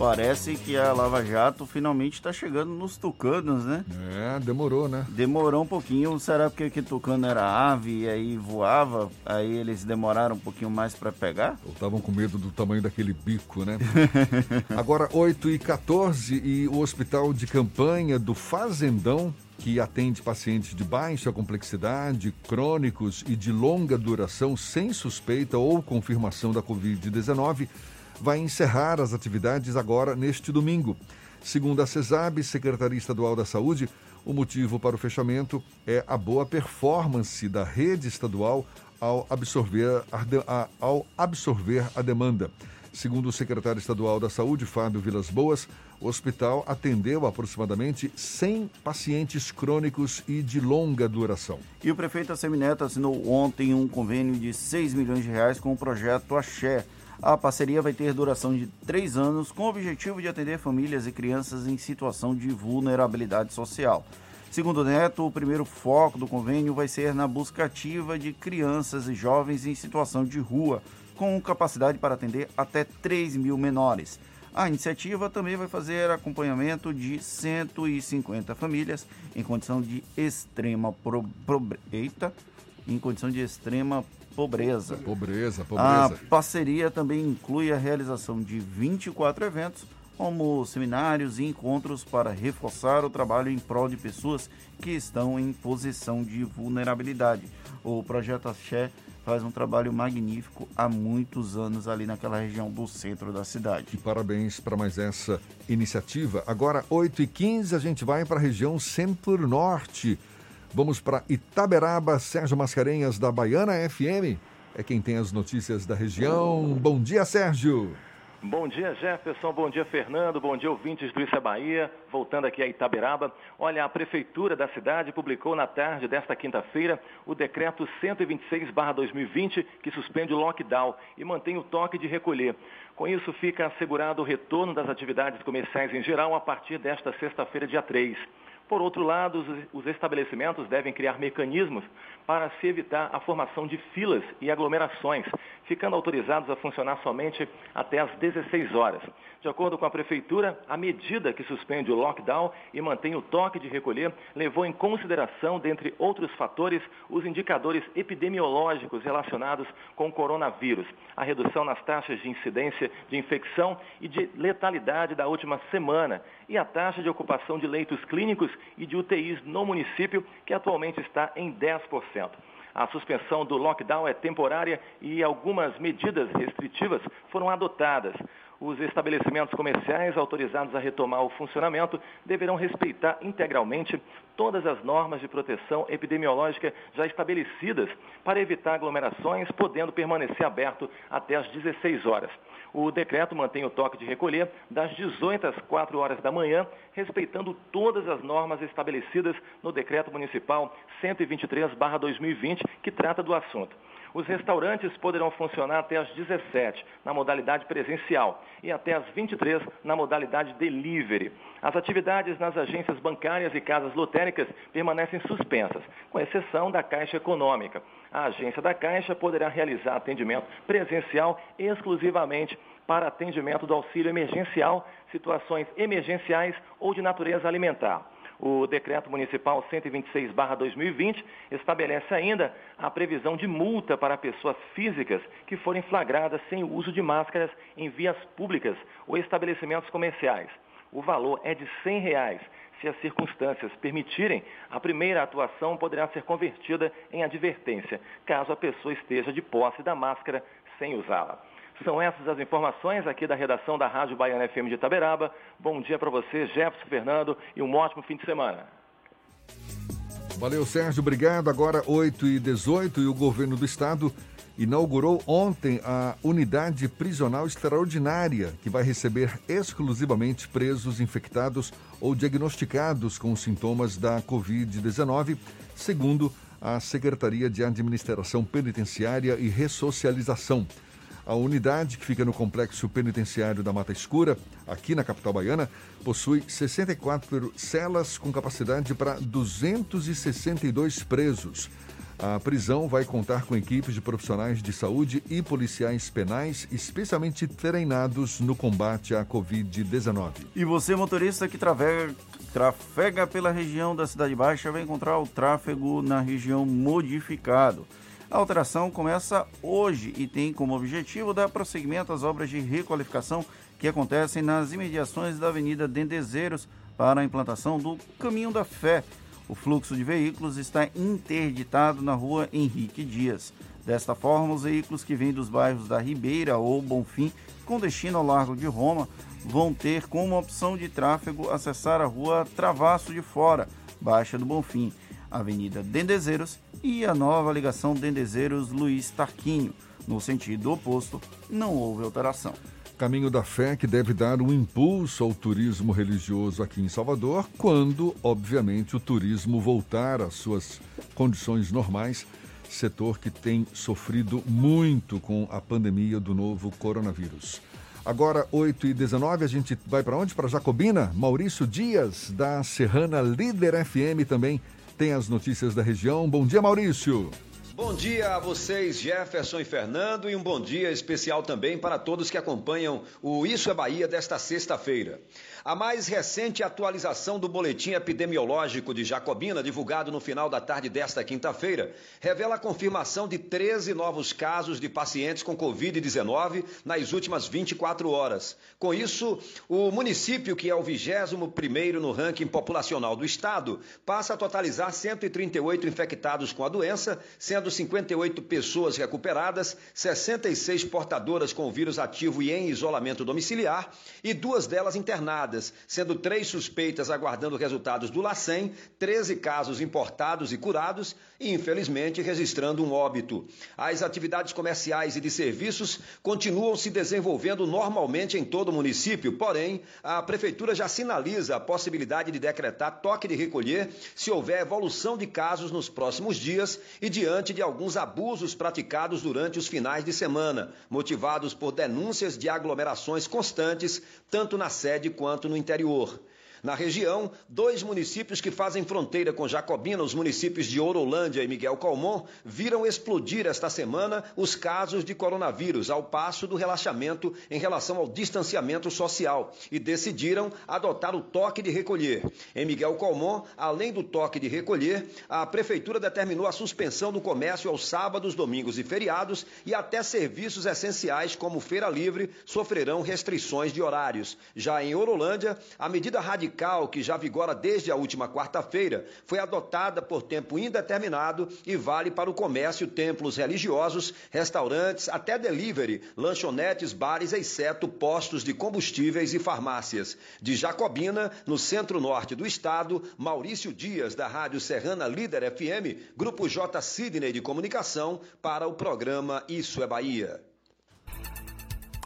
Parece que a Lava Jato finalmente está chegando nos tucanos, né? É, demorou, né? Demorou um pouquinho. Será porque que tucano era ave e aí voava? Aí eles demoraram um pouquinho mais para pegar? Ou estavam com medo do tamanho daquele bico, né? Agora, 8 e 14 e o hospital de campanha do Fazendão que atende pacientes de baixa complexidade, crônicos e de longa duração sem suspeita ou confirmação da Covid-19, vai encerrar as atividades agora neste domingo. Segundo a CESAB, Secretaria Estadual da Saúde, o motivo para o fechamento é a boa performance da rede estadual ao absorver a, ao absorver a demanda. Segundo o secretário estadual da Saúde, Fábio Vilas Boas, o hospital atendeu aproximadamente 100 pacientes crônicos e de longa duração. E o prefeito Assemineto assinou ontem um convênio de 6 milhões de reais com o projeto Axé. A parceria vai ter duração de três anos, com o objetivo de atender famílias e crianças em situação de vulnerabilidade social. Segundo o Neto, o primeiro foco do convênio vai ser na busca ativa de crianças e jovens em situação de rua, com capacidade para atender até 3 mil menores. A iniciativa também vai fazer acompanhamento de 150 famílias em condição de extrema pro, eita, em condição de extrema pobreza. Pobreza, A pobreza. parceria também inclui a realização de 24 eventos, como seminários e encontros para reforçar o trabalho em prol de pessoas que estão em posição de vulnerabilidade. O projeto Axé faz um trabalho magnífico há muitos anos ali naquela região do centro da cidade. E parabéns para mais essa iniciativa. Agora, 8h15, a gente vai para a região centro-norte. Vamos para Itaberaba, Sérgio Mascarenhas, da Baiana FM. É quem tem as notícias da região. Bom dia, Sérgio. Bom dia, Jefferson. Bom dia, Fernando. Bom dia, ouvintes do Isso Bahia. Voltando aqui a Itaberaba. Olha, a Prefeitura da cidade publicou na tarde desta quinta-feira o decreto 126-2020, que suspende o lockdown e mantém o toque de recolher. Com isso, fica assegurado o retorno das atividades comerciais em geral a partir desta sexta-feira, dia 3. Por outro lado, os estabelecimentos devem criar mecanismos para se evitar a formação de filas e aglomerações, ficando autorizados a funcionar somente até às 16 horas. De acordo com a Prefeitura, a medida que suspende o lockdown e mantém o toque de recolher levou em consideração, dentre outros fatores, os indicadores epidemiológicos relacionados com o coronavírus, a redução nas taxas de incidência de infecção e de letalidade da última semana e a taxa de ocupação de leitos clínicos e de UTIs no município, que atualmente está em 10%. A suspensão do lockdown é temporária e algumas medidas restritivas foram adotadas. Os estabelecimentos comerciais autorizados a retomar o funcionamento deverão respeitar integralmente todas as normas de proteção epidemiológica já estabelecidas para evitar aglomerações, podendo permanecer aberto até às 16 horas. O decreto mantém o toque de recolher das 18 às 4 horas da manhã, respeitando todas as normas estabelecidas no Decreto Municipal 123-2020, que trata do assunto. Os restaurantes poderão funcionar até às 17, na modalidade presencial, e até às 23, na modalidade delivery. As atividades nas agências bancárias e casas lotéricas permanecem suspensas, com exceção da Caixa Econômica. A agência da Caixa poderá realizar atendimento presencial exclusivamente para atendimento do auxílio emergencial, situações emergenciais ou de natureza alimentar. O decreto municipal 126/2020 estabelece ainda a previsão de multa para pessoas físicas que forem flagradas sem o uso de máscaras em vias públicas ou estabelecimentos comerciais. O valor é de 100 reais. Se as circunstâncias permitirem, a primeira atuação poderá ser convertida em advertência, caso a pessoa esteja de posse da máscara sem usá-la. São essas as informações aqui da redação da Rádio Baiana FM de Itaberaba. Bom dia para você, Jefferson Fernando, e um ótimo fim de semana. Valeu, Sérgio. Obrigado. Agora, 8 e 18 e o governo do estado inaugurou ontem a unidade prisional extraordinária, que vai receber exclusivamente presos infectados ou diagnosticados com sintomas da Covid-19, segundo a Secretaria de Administração Penitenciária e Ressocialização. A unidade, que fica no complexo penitenciário da Mata Escura, aqui na capital baiana, possui 64 celas com capacidade para 262 presos. A prisão vai contar com equipes de profissionais de saúde e policiais penais especialmente treinados no combate à Covid-19. E você, motorista que trafega, trafega pela região da Cidade Baixa, vai encontrar o tráfego na região modificado. A alteração começa hoje e tem como objetivo dar prosseguimento às obras de requalificação que acontecem nas imediações da Avenida Dendezeiros para a implantação do Caminho da Fé. O fluxo de veículos está interditado na rua Henrique Dias. Desta forma, os veículos que vêm dos bairros da Ribeira ou Bonfim, com destino ao Largo de Roma, vão ter como opção de tráfego acessar a rua Travasso de Fora, Baixa do Bonfim, Avenida Dendezeiros e a nova ligação Dendezeiros-Luiz Tarquinho. No sentido oposto, não houve alteração. Caminho da Fé que deve dar um impulso ao turismo religioso aqui em Salvador, quando, obviamente, o turismo voltar às suas condições normais, setor que tem sofrido muito com a pandemia do novo coronavírus. Agora, 8 e 19 a gente vai para onde? Para Jacobina? Maurício Dias, da Serrana Líder FM, também tem as notícias da região. Bom dia, Maurício. Bom dia a vocês, Jefferson e Fernando, e um bom dia especial também para todos que acompanham o Isso é Bahia desta sexta-feira. A mais recente atualização do boletim epidemiológico de Jacobina, divulgado no final da tarde desta quinta-feira, revela a confirmação de 13 novos casos de pacientes com Covid-19 nas últimas 24 horas. Com isso, o município, que é o 21 no ranking populacional do estado, passa a totalizar 138 infectados com a doença, sendo 58 pessoas recuperadas, 66 portadoras com o vírus ativo e em isolamento domiciliar e duas delas internadas sendo três suspeitas aguardando resultados do LACEN, 13 casos importados e curados e, infelizmente, registrando um óbito. As atividades comerciais e de serviços continuam se desenvolvendo normalmente em todo o município, porém, a Prefeitura já sinaliza a possibilidade de decretar toque de recolher se houver evolução de casos nos próximos dias e diante de alguns abusos praticados durante os finais de semana, motivados por denúncias de aglomerações constantes, tanto na sede quanto no interior. Na região, dois municípios que fazem fronteira com Jacobina, os municípios de Orolândia e Miguel Calmon, viram explodir esta semana os casos de coronavírus, ao passo do relaxamento em relação ao distanciamento social, e decidiram adotar o toque de recolher. Em Miguel Calmon, além do toque de recolher, a prefeitura determinou a suspensão do comércio aos sábados, domingos e feriados, e até serviços essenciais como feira livre sofrerão restrições de horários. Já em Orolândia, a medida radical radical que já vigora desde a última quarta-feira foi adotada por tempo indeterminado e vale para o comércio, templos religiosos, restaurantes, até delivery, lanchonetes, bares, exceto postos de combustíveis e farmácias. De Jacobina, no centro-norte do estado, Maurício Dias, da Rádio Serrana Líder FM, Grupo J. Sidney de Comunicação, para o programa Isso é Bahia.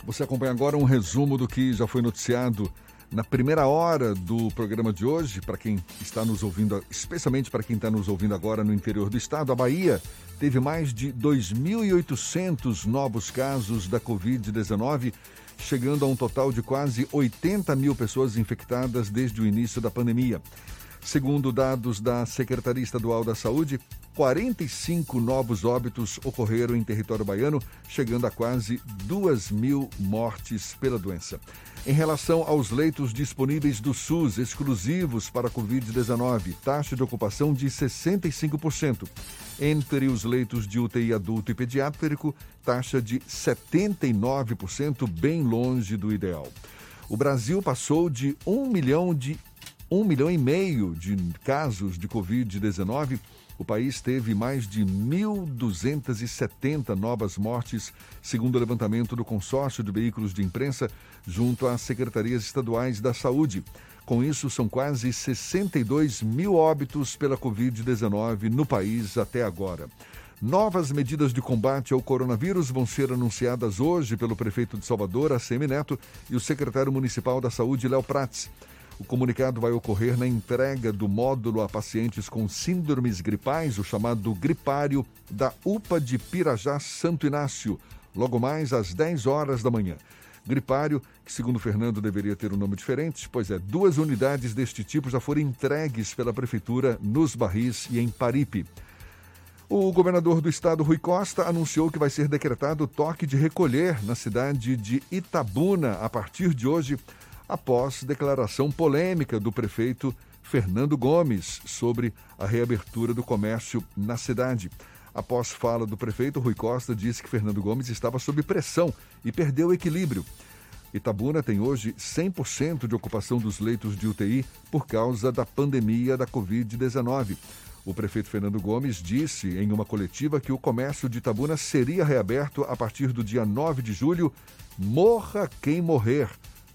Você acompanha agora um resumo do que já foi noticiado na primeira hora do programa de hoje, para quem está nos ouvindo, especialmente para quem está nos ouvindo agora no interior do estado, a Bahia teve mais de 2.800 novos casos da Covid-19, chegando a um total de quase 80 mil pessoas infectadas desde o início da pandemia. Segundo dados da Secretaria Estadual da Saúde, 45 novos óbitos ocorreram em território baiano, chegando a quase 2 mil mortes pela doença. Em relação aos leitos disponíveis do SUS exclusivos para a Covid-19, taxa de ocupação de 65%. Entre os leitos de UTI adulto e pediátrico, taxa de 79%, bem longe do ideal. O Brasil passou de 1 milhão de 1 milhão e meio de casos de Covid-19 o país teve mais de 1.270 novas mortes, segundo o levantamento do consórcio de veículos de imprensa junto às secretarias estaduais da saúde. Com isso, são quase 62 mil óbitos pela Covid-19 no país até agora. Novas medidas de combate ao coronavírus vão ser anunciadas hoje pelo prefeito de Salvador, ACM Neto, e o secretário municipal da Saúde, Léo Prats. O comunicado vai ocorrer na entrega do módulo a pacientes com síndromes gripais, o chamado gripário, da UPA de Pirajá Santo Inácio, logo mais às 10 horas da manhã. Gripário, que segundo Fernando deveria ter um nome diferente, pois é, duas unidades deste tipo já foram entregues pela Prefeitura nos Barris e em Paripe. O governador do estado, Rui Costa, anunciou que vai ser decretado toque de recolher na cidade de Itabuna a partir de hoje após declaração polêmica do prefeito Fernando Gomes sobre a reabertura do comércio na cidade. Após fala do prefeito, Rui Costa disse que Fernando Gomes estava sob pressão e perdeu o equilíbrio. Itabuna tem hoje 100% de ocupação dos leitos de UTI por causa da pandemia da Covid-19. O prefeito Fernando Gomes disse em uma coletiva que o comércio de Itabuna seria reaberto a partir do dia 9 de julho. Morra quem morrer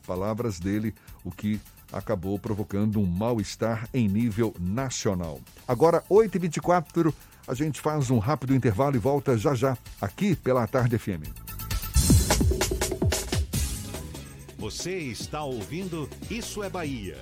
palavras dele, o que acabou provocando um mal-estar em nível nacional. Agora, 8h24, a gente faz um rápido intervalo e volta já já, aqui pela Tarde FM. Você está ouvindo Isso é Bahia.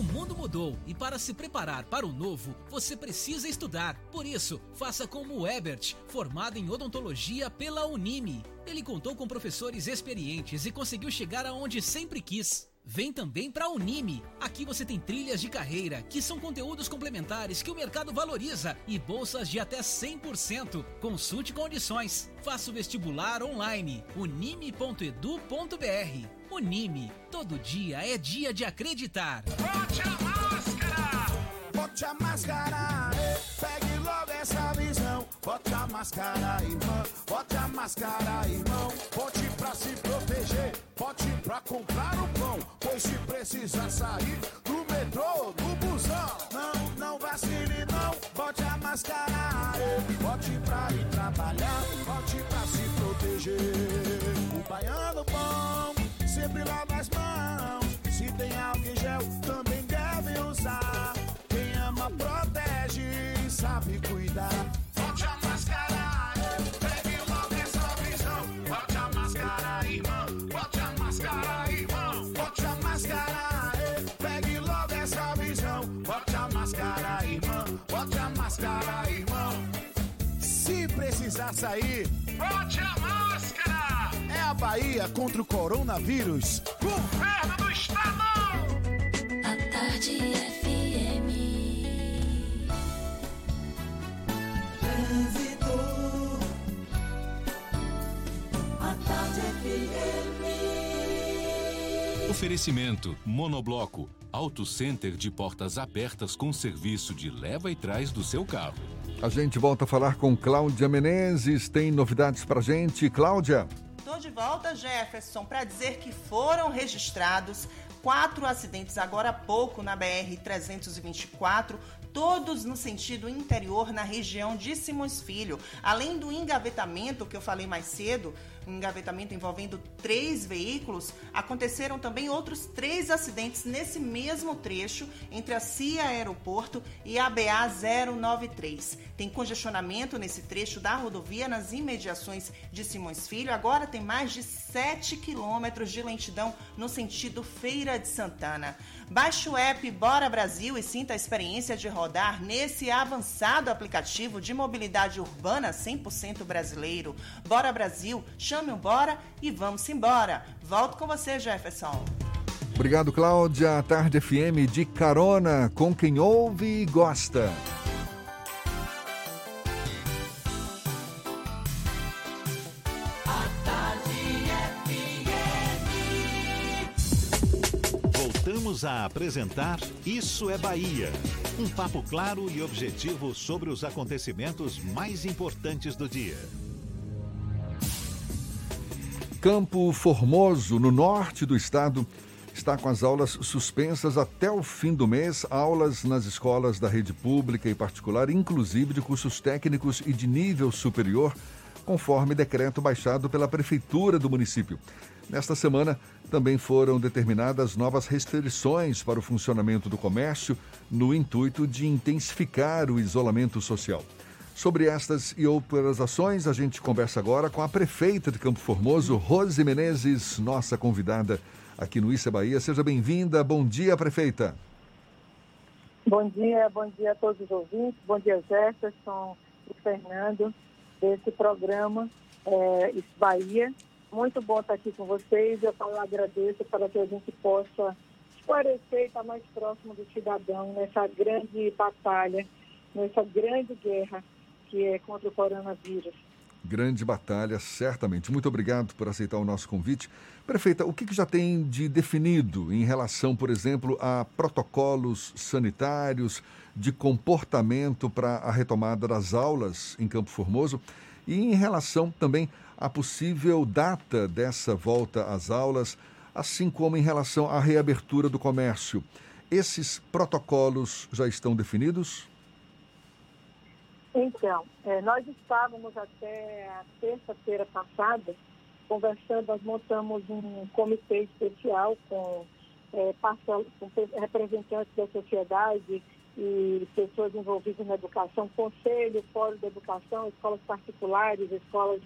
O mundo mudou e para se preparar para o novo, você precisa estudar. Por isso, faça como o Ebert, formado em odontologia pela Unime. Ele contou com professores experientes e conseguiu chegar aonde sempre quis. Vem também para a Unime. Aqui você tem trilhas de carreira, que são conteúdos complementares que o mercado valoriza e bolsas de até 100%. Consulte condições. Faça o vestibular online. unime.edu.br. Unime. Todo dia é dia de acreditar. Bote a máscara! Bote a máscara! Pegue logo essa visão. Bote a máscara, irmão. Bote a máscara, irmão. Bote pra se proteger. Bote pra comprar o pão. Pois se precisar sair do metrô, do busão. Não, não vacile, não. Bote a máscara. Bote pra ir trabalhar. Bote pra se proteger. O baiano bom sempre lava as mãos. Se tem álcool gel, também deve usar. Quem ama protege, sabe cuidar. Sair, bote a máscara. É a Bahia contra o coronavírus. Governo do Estado. A tarde FM. Trânsito. A tarde FM. Oferecimento Monobloco, Auto Center de portas abertas com serviço de leva e trás do seu carro. A gente volta a falar com Cláudia Menezes. Tem novidades pra gente, Cláudia? Estou de volta, Jefferson, para dizer que foram registrados quatro acidentes agora há pouco na BR-324, todos no sentido interior na região de Simões Filho. Além do engavetamento que eu falei mais cedo, um engavetamento envolvendo três veículos, aconteceram também outros três acidentes nesse mesmo trecho entre a CIA Aeroporto e a BA 093. Tem congestionamento nesse trecho da rodovia nas imediações de Simões Filho. Agora tem mais de 7 quilômetros de lentidão no sentido Feira de Santana. Baixe o app Bora Brasil e sinta a experiência de rodar nesse avançado aplicativo de mobilidade urbana 100% brasileiro. Bora Brasil, chame o Bora e vamos embora. Volto com você, Jefferson. Obrigado, Cláudia. Tarde FM de carona com quem ouve e gosta. Voltamos a apresentar Isso é Bahia. Um papo claro e objetivo sobre os acontecimentos mais importantes do dia. Campo Formoso, no norte do estado, está com as aulas suspensas até o fim do mês. Aulas nas escolas da rede pública e particular, inclusive de cursos técnicos e de nível superior, conforme decreto baixado pela prefeitura do município. Nesta semana, também foram determinadas novas restrições para o funcionamento do comércio, no intuito de intensificar o isolamento social. Sobre estas e outras ações, a gente conversa agora com a prefeita de Campo Formoso, Rose Menezes, nossa convidada aqui no Issa Bahia. Seja bem-vinda. Bom dia, prefeita. Bom dia, bom dia a todos os ouvintes, bom dia Jefferson e Fernando desse programa é, Isso Bahia. Muito bom estar aqui com vocês. Eu falo, agradeço para que a gente possa esclarecer e estar mais próximo do cidadão nessa grande batalha, nessa grande guerra que é contra o coronavírus. Grande batalha, certamente. Muito obrigado por aceitar o nosso convite. Prefeita, o que já tem de definido em relação, por exemplo, a protocolos sanitários, de comportamento para a retomada das aulas em Campo Formoso e em relação também à possível data dessa volta às aulas, assim como em relação à reabertura do comércio? Esses protocolos já estão definidos? Então, eh, nós estávamos até a terça-feira passada conversando, nós montamos um comitê especial com, parcel- com representantes da sociedade e pessoas envolvidas na educação, conselho, fórum de educação, escolas particulares, escolas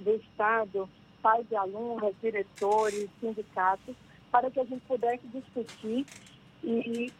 do Estado, pais de alunos, diretores, sindicatos, para que a gente pudesse discutir e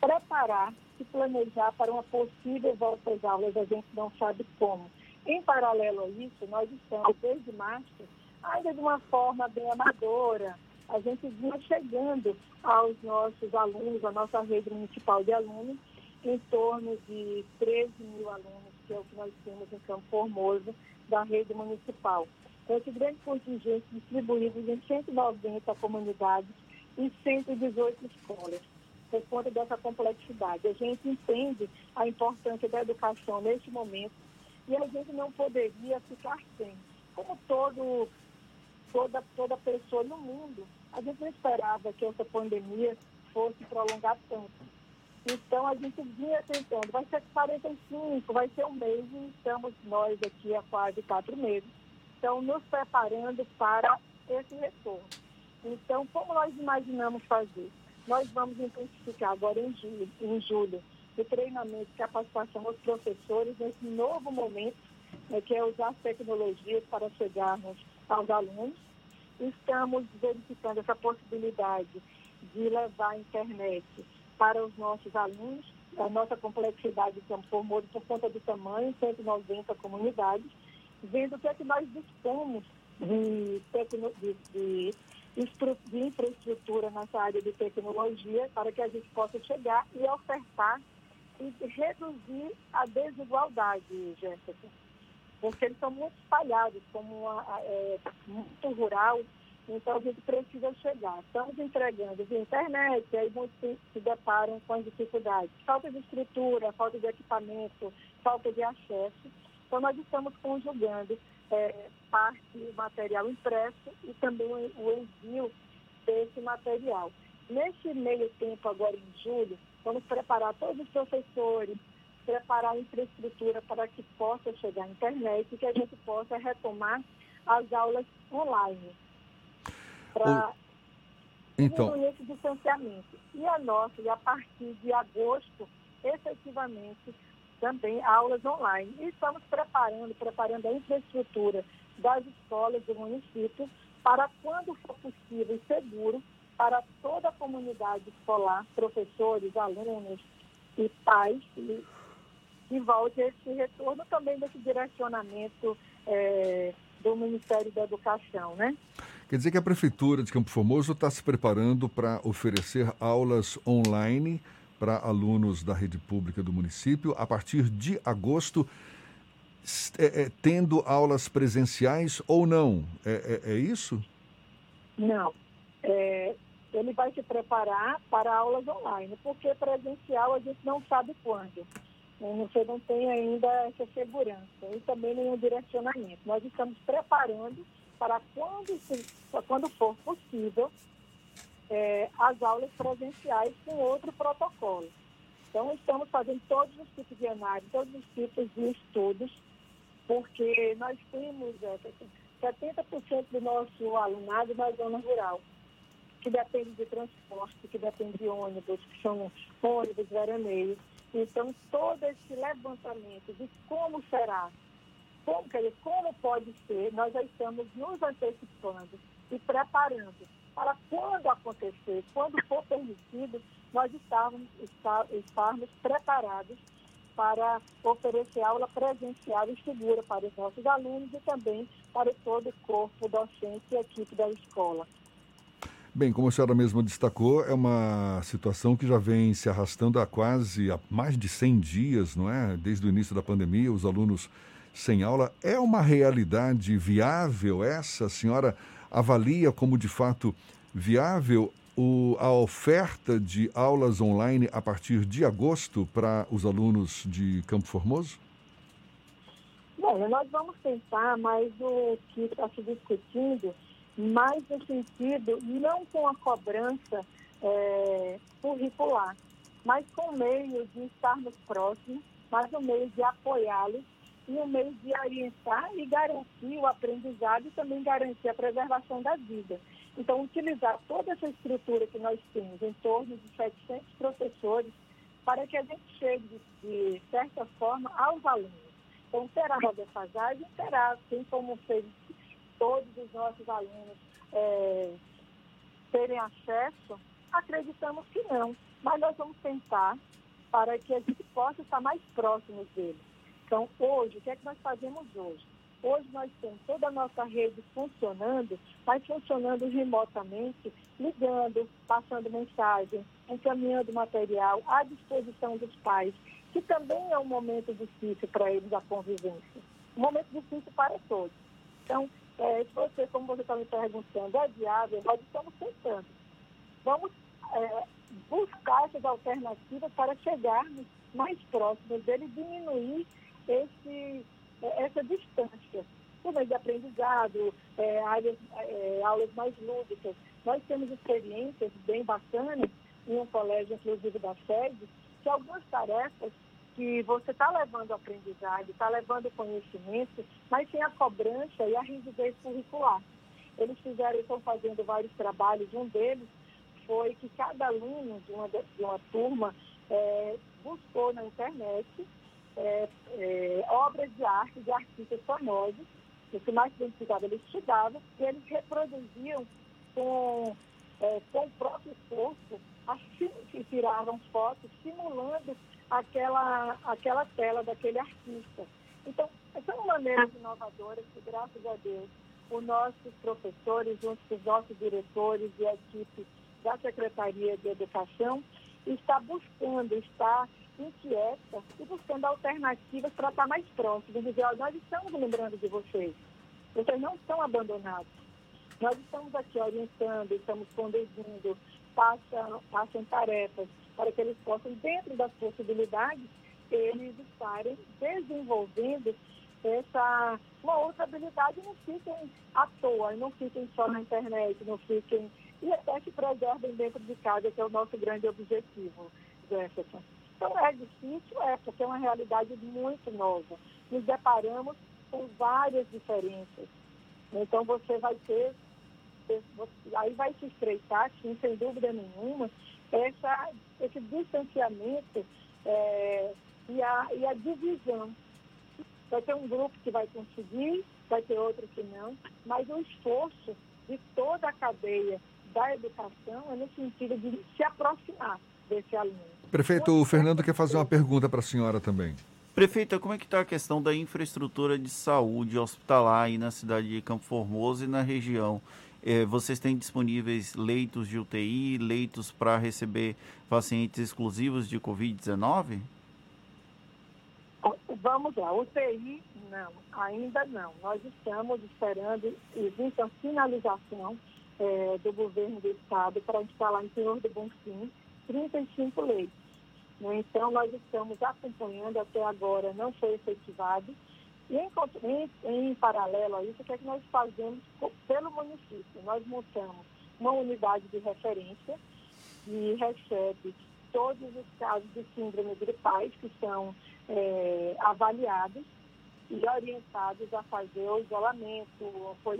preparar, se planejar para uma possível volta às aulas, a gente não sabe como. Em paralelo a isso, nós estamos, desde março, ainda de uma forma bem amadora, a gente vinha chegando aos nossos alunos, à nossa rede municipal de alunos, em torno de 13 mil alunos, que é o que nós temos em Campo Formoso, da rede municipal. Esse grande contingente distribuído em 190 comunidades e 118 escolas, por conta dessa complexidade. A gente entende a importância da educação neste momento e a gente não poderia ficar sem. Como todo, toda, toda pessoa no mundo, a gente não esperava que essa pandemia fosse prolongar tanto. Então a gente vinha tentando, vai ser 45, vai ser um mês e estamos nós aqui há quase quatro meses. Então, nos preparando para esse retorno. Então, como nós imaginamos fazer? Nós vamos intensificar agora em julho, em julho o treinamento e capacitação aos professores nesse novo momento, né, que é usar as tecnologias para chegarmos aos alunos. Estamos verificando essa possibilidade de levar a internet para os nossos alunos, a nossa complexidade de Campo Formoso por conta do tamanho, 190 comunidades, vendo o que é que nós dispomos de, tecno, de, de, de infraestrutura nessa área de tecnologia para que a gente possa chegar e ofertar e reduzir a desigualdade, Jéssica. Porque eles são muito espalhados, como uma, é, muito rural, então a gente precisa chegar. Estamos entregando via internet, e aí muitos se, deparam com as dificuldades. Falta de estrutura, falta de equipamento, falta de acesso. Então nós estamos conjugando é, parte material impresso e também o envio desse material. Nesse meio tempo, agora em julho, vamos preparar todos os professores, preparar a infraestrutura para que possa chegar à internet e que a gente possa retomar as aulas online para então. diminuir esse distanciamento. E a nossa, e a partir de agosto, efetivamente, também aulas online. E estamos preparando, preparando a infraestrutura das escolas do município para, quando for possível e seguro, para toda a comunidade escolar, professores, alunos e pais, e, e volte esse retorno também desse direcionamento é, do Ministério da Educação, né? Quer dizer que a Prefeitura de Campo Formoso está se preparando para oferecer aulas online para alunos da rede pública do município a partir de agosto, é, é, tendo aulas presenciais ou não. É, é, é isso? Não. É, ele vai se preparar para aulas online, porque presencial a gente não sabe quando. Você não tem ainda essa segurança e também nenhum direcionamento. Nós estamos preparando para quando, quando for possível é, as aulas presenciais com outro protocolo. Então, estamos fazendo todos os tipos de análise, todos os tipos de estudos, porque nós temos é, 70% do nosso alunado na zona rural, que depende de transporte, que depende de ônibus, que são ônibus veraneios. Então, todo esse levantamento de como será, como, quer dizer, como pode ser, nós já estamos nos antecipando e preparando para quando acontecer, quando for permitido, nós estarmos, estar, estarmos preparados para oferecer aula presencial e segura para os nossos alunos e também para todo o corpo docente e equipe da escola. Bem, como a senhora mesma destacou, é uma situação que já vem se arrastando há quase há mais de 100 dias, não é? Desde o início da pandemia, os alunos sem aula. É uma realidade viável essa? A senhora avalia como de fato viável o, a oferta de aulas online a partir de agosto para os alunos de Campo Formoso? Bom, nós vamos tentar, mas o que está se discutindo, mais no sentido, não com a cobrança é, curricular, mas com o meio de estarmos próximos, mas o meio de apoiá-los e o meio de orientar e garantir o aprendizado e também garantir a preservação da vida. Então, utilizar toda essa estrutura que nós temos, em torno de 700 professores, para que a gente chegue, de certa forma, aos alunos. Então, terá uma defasagem? Terá, assim como fez todos os nossos alunos é, terem acesso? Acreditamos que não, mas nós vamos tentar para que a gente possa estar mais próximos deles. Então, hoje, o que é que nós fazemos hoje? Hoje nós temos toda a nossa rede funcionando, mas funcionando remotamente, ligando, passando mensagem, encaminhando material à disposição dos pais, que também é um momento difícil para eles a convivência. Um momento difícil para todos. Então, é, se você, como você está me perguntando, é viável, nós estamos tentando. Vamos é, buscar essas alternativas para chegarmos mais próximos dele, diminuir esse é, essa distância. Por meio de aprendizado, é, áreas, é, aulas mais lúdicas. Nós temos experiências bem bacanas em um colégio, inclusive da sede, que algumas tarefas que você está levando aprendizado, está levando conhecimento, mas sem a cobrança e a rigidez curricular. Eles fizeram, estão fazendo vários trabalhos, um deles foi que cada aluno de uma, de uma turma é, buscou na internet é, é, obras de arte de artistas famosos, o que mais identificava, eles estudavam e eles reproduziam com, é, com o próprio corpo, assim que tiravam fotos, simulando aquela, aquela tela daquele artista. Então, são maneiras inovadoras que, graças a Deus, os nossos professores, junto com os nossos diretores e a equipe da Secretaria de Educação, está buscando, está inquieta e buscando alternativas para estar mais próximo. Dizer, nós estamos lembrando de vocês. Vocês não estão abandonados. Nós estamos aqui orientando, estamos conduzindo, passam, passam tarefas para que eles possam, dentro das possibilidades, eles estarem desenvolvendo essa uma outra habilidade não fiquem à toa, não fiquem só na internet, não fiquem e até que preservem dentro de casa, que é o nosso grande objetivo, Jefferson. Então é difícil, é, porque é uma realidade muito nova. Nos deparamos com várias diferenças. Então você vai ter, aí vai se estreitar, sim, sem dúvida nenhuma, essa, esse distanciamento é, e, a, e a divisão. Vai ter um grupo que vai conseguir, vai ter outro que não, mas o esforço de toda a cadeia da educação é no sentido de se aproximar desse aluno. Prefeito, o Fernando quer fazer uma pergunta para a senhora também. Prefeita, como é que está a questão da infraestrutura de saúde hospitalar aí na cidade de Campo Formoso e na região? É, vocês têm disponíveis leitos de UTI, leitos para receber pacientes exclusivos de Covid-19? Vamos lá, UTI não, ainda não. Nós estamos esperando, existe a finalização é, do governo do estado para instalar em Senhor do Bonfim 35 leitos. Então, nós estamos acompanhando até agora, não foi efetivado. E em, em, em, paralelo a isso, o que é que nós fazemos pelo município? Nós montamos uma unidade de referência que recebe todos os casos de síndrome gripais que são é, avaliados e orientados a fazer o isolamento,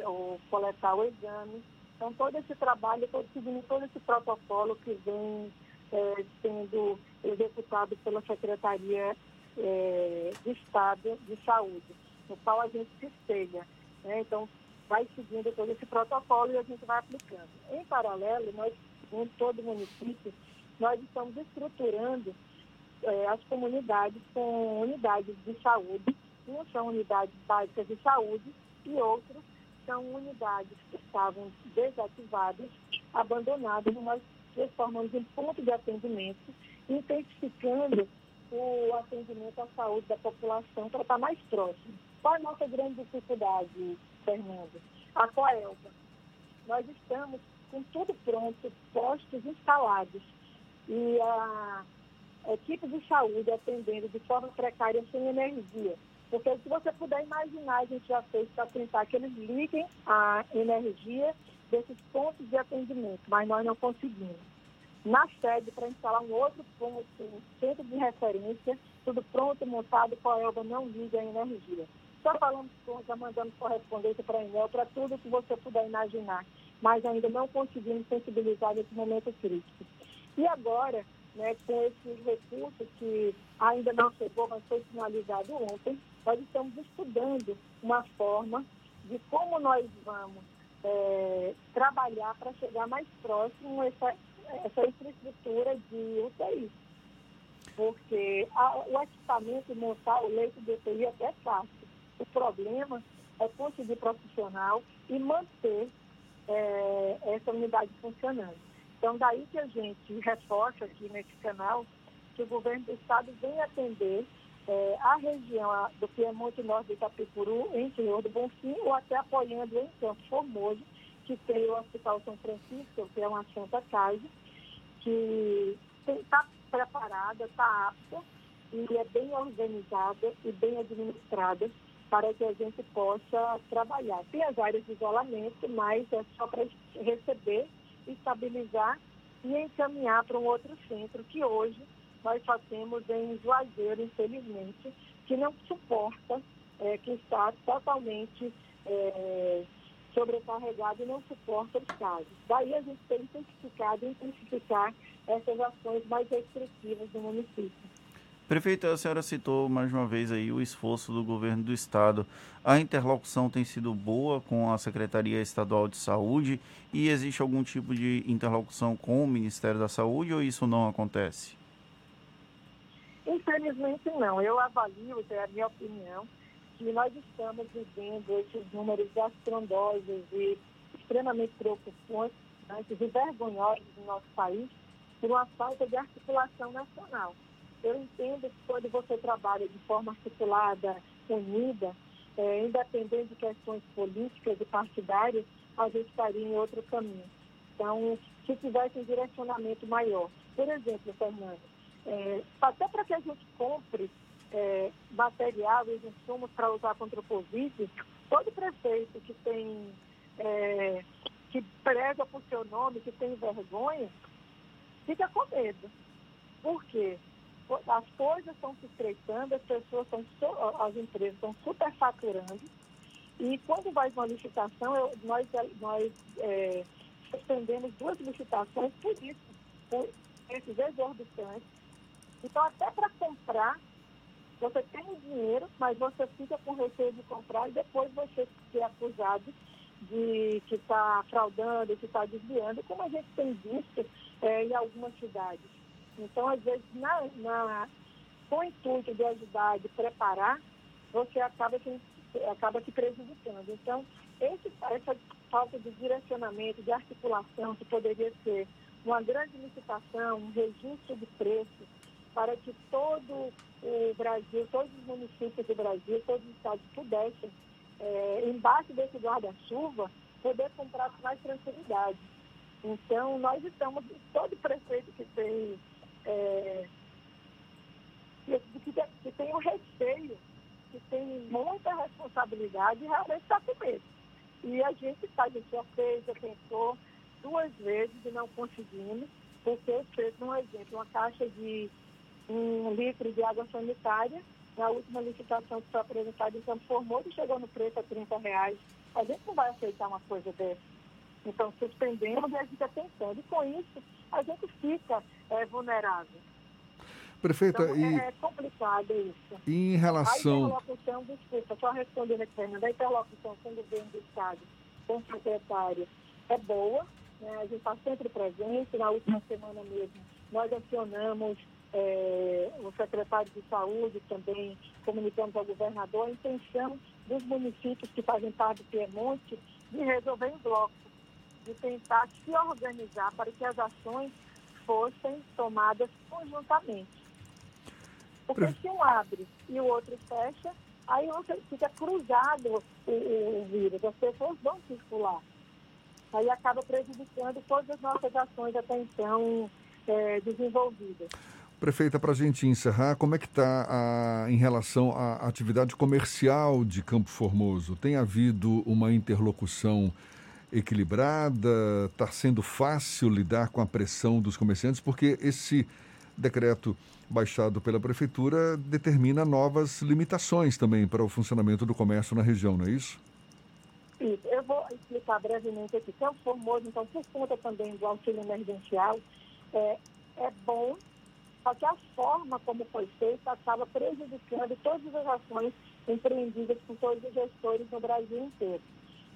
ou coletar o exame. Então, todo esse trabalho, todo, seguindo todo esse protocolo que vem é, sendo executado pela Secretaria é, de Estado de Saúde, no qual a gente se espelha. Né? Então, vai seguindo todo esse protocolo e a gente vai aplicando. Em paralelo, nós, em todo o município, nós estamos estruturando é, as comunidades com unidades de saúde. Umas são unidades básicas de saúde e outras são unidades que estavam desativadas, abandonadas, nós transformamos em ponto de atendimento, intensificando o atendimento à saúde da população para estar mais próximo. Qual é a nossa grande dificuldade, Fernando? A Coelba. Nós estamos com tudo pronto, postos instalados e a equipe de saúde atendendo de forma precária sem energia. Porque se você puder imaginar, a gente já fez para tentar que eles liguem a energia desses pontos de atendimento, mas nós não conseguimos. Na sede, para instalar um outro ponto, um centro de referência, tudo pronto, montado, com a Elba não liga a energia. Só falamos, já mandamos correspondência para a Enel, para tudo que você puder imaginar, mas ainda não conseguimos sensibilizar nesse momento crítico. E agora, né, com esse recurso que ainda não chegou, mas foi finalizado ontem, nós estamos estudando uma forma de como nós vamos é, trabalhar para chegar mais próximo essa, essa infraestrutura de UTI. Porque a, o equipamento montar o leito de UTI é até fácil. O problema é conseguir profissional e manter é, essa unidade funcionando. Então, daí que a gente reforça aqui nesse canal que o governo do estado vem atender é, a região do Piemonte Norte de Itapicuru, em Senhor do Bonfim, ou até apoiando em Campo Formoso, que tem o Hospital São Francisco, que é uma Santa Casa, que está preparada, está apta e é bem organizada e bem administrada para que a gente possa trabalhar. Tem as áreas de isolamento, mas é só para receber, estabilizar e encaminhar para um outro centro que hoje nós só temos em Juazeiro, infelizmente, que não suporta, é, que está totalmente é, sobrecarregado e não suporta os casos. Daí a gente tem intensificado e intensificar essas ações mais restritivas do município. Prefeita, a senhora citou mais uma vez aí o esforço do governo do estado. A interlocução tem sido boa com a Secretaria Estadual de Saúde e existe algum tipo de interlocução com o Ministério da Saúde ou isso não acontece? Infelizmente não. Eu avalio, é a minha opinião, que nós estamos vivendo esses números astrondosos e extremamente preocupantes né, e vergonhosos no nosso país por uma falta de articulação nacional. Eu entendo que quando você trabalha de forma articulada, unida, é, independente de questões políticas e partidárias, a gente estaria em outro caminho. Então, se tivesse um direcionamento maior. Por exemplo, Fernando, é, até para que a gente compre é, material e insumos para usar contra o Covid, todo prefeito que tem, é, que prega por seu nome, que tem vergonha, fica com medo. Por quê? As coisas estão se estreitando, as pessoas estão, as empresas estão superfaturando, e quando vai uma licitação, eu, nós, nós é, suspendemos duas licitações por isso, por esses exorbitantes. Então, até para comprar, você tem o dinheiro, mas você fica com receio de comprar e depois você ser acusado de que está fraudando, que está desviando, como a gente tem visto é, em algumas cidades. Então, às vezes, na, na, com o intuito de ajudar, de preparar, você acaba se, acaba se prejudicando. Então, esse, essa falta de direcionamento, de articulação, que poderia ser uma grande licitação, um registro de preços, para que todo o Brasil, todos os municípios do Brasil, todos os estados pudessem, é, embaixo desse guarda-chuva, poder comprar com mais tranquilidade. Então, nós estamos, todo prefeito que tem, é, que, que, tem um receio, que tem muita responsabilidade, realmente está com medo. E a gente está, a gente já fez, já pensou duas vezes e não conseguimos, porque fez um exemplo, uma caixa de um litro de água sanitária. Na última licitação que foi apresentada em Campo Formoso, chegou no preço a 30 reais. A gente não vai aceitar uma coisa dessa. Então, suspendemos e a gente está tentando. E com isso, a gente fica é, vulnerável. Prefeita, então, e... É complicado isso. E em relação... A interlocução, desculpa, só respondendo aqui, Fernanda, a interlocução com o governo do Estado, com o secretário, é boa, né? a gente está sempre presente. Na última semana mesmo, nós acionamos é, o secretário de Saúde também comunicamos ao governador a intenção dos municípios que fazem parte do Piemonte de resolver em bloco, de tentar se organizar para que as ações fossem tomadas conjuntamente. Porque se um abre e o outro fecha, aí você fica cruzado o, o vírus, as pessoas vão circular. Aí acaba prejudicando todas as nossas ações até então é, desenvolvidas. Prefeita, para a gente encerrar, como é que está em relação à atividade comercial de Campo Formoso? Tem havido uma interlocução equilibrada? Está sendo fácil lidar com a pressão dos comerciantes? Porque esse decreto baixado pela Prefeitura determina novas limitações também para o funcionamento do comércio na região, não é isso? Isso. Eu vou explicar brevemente aqui. Campo Formoso, então, por conta também do auxílio emergencial, é, é bom só que a forma como foi feita acaba prejudicando todas as ações empreendidas por todos os gestores no Brasil inteiro.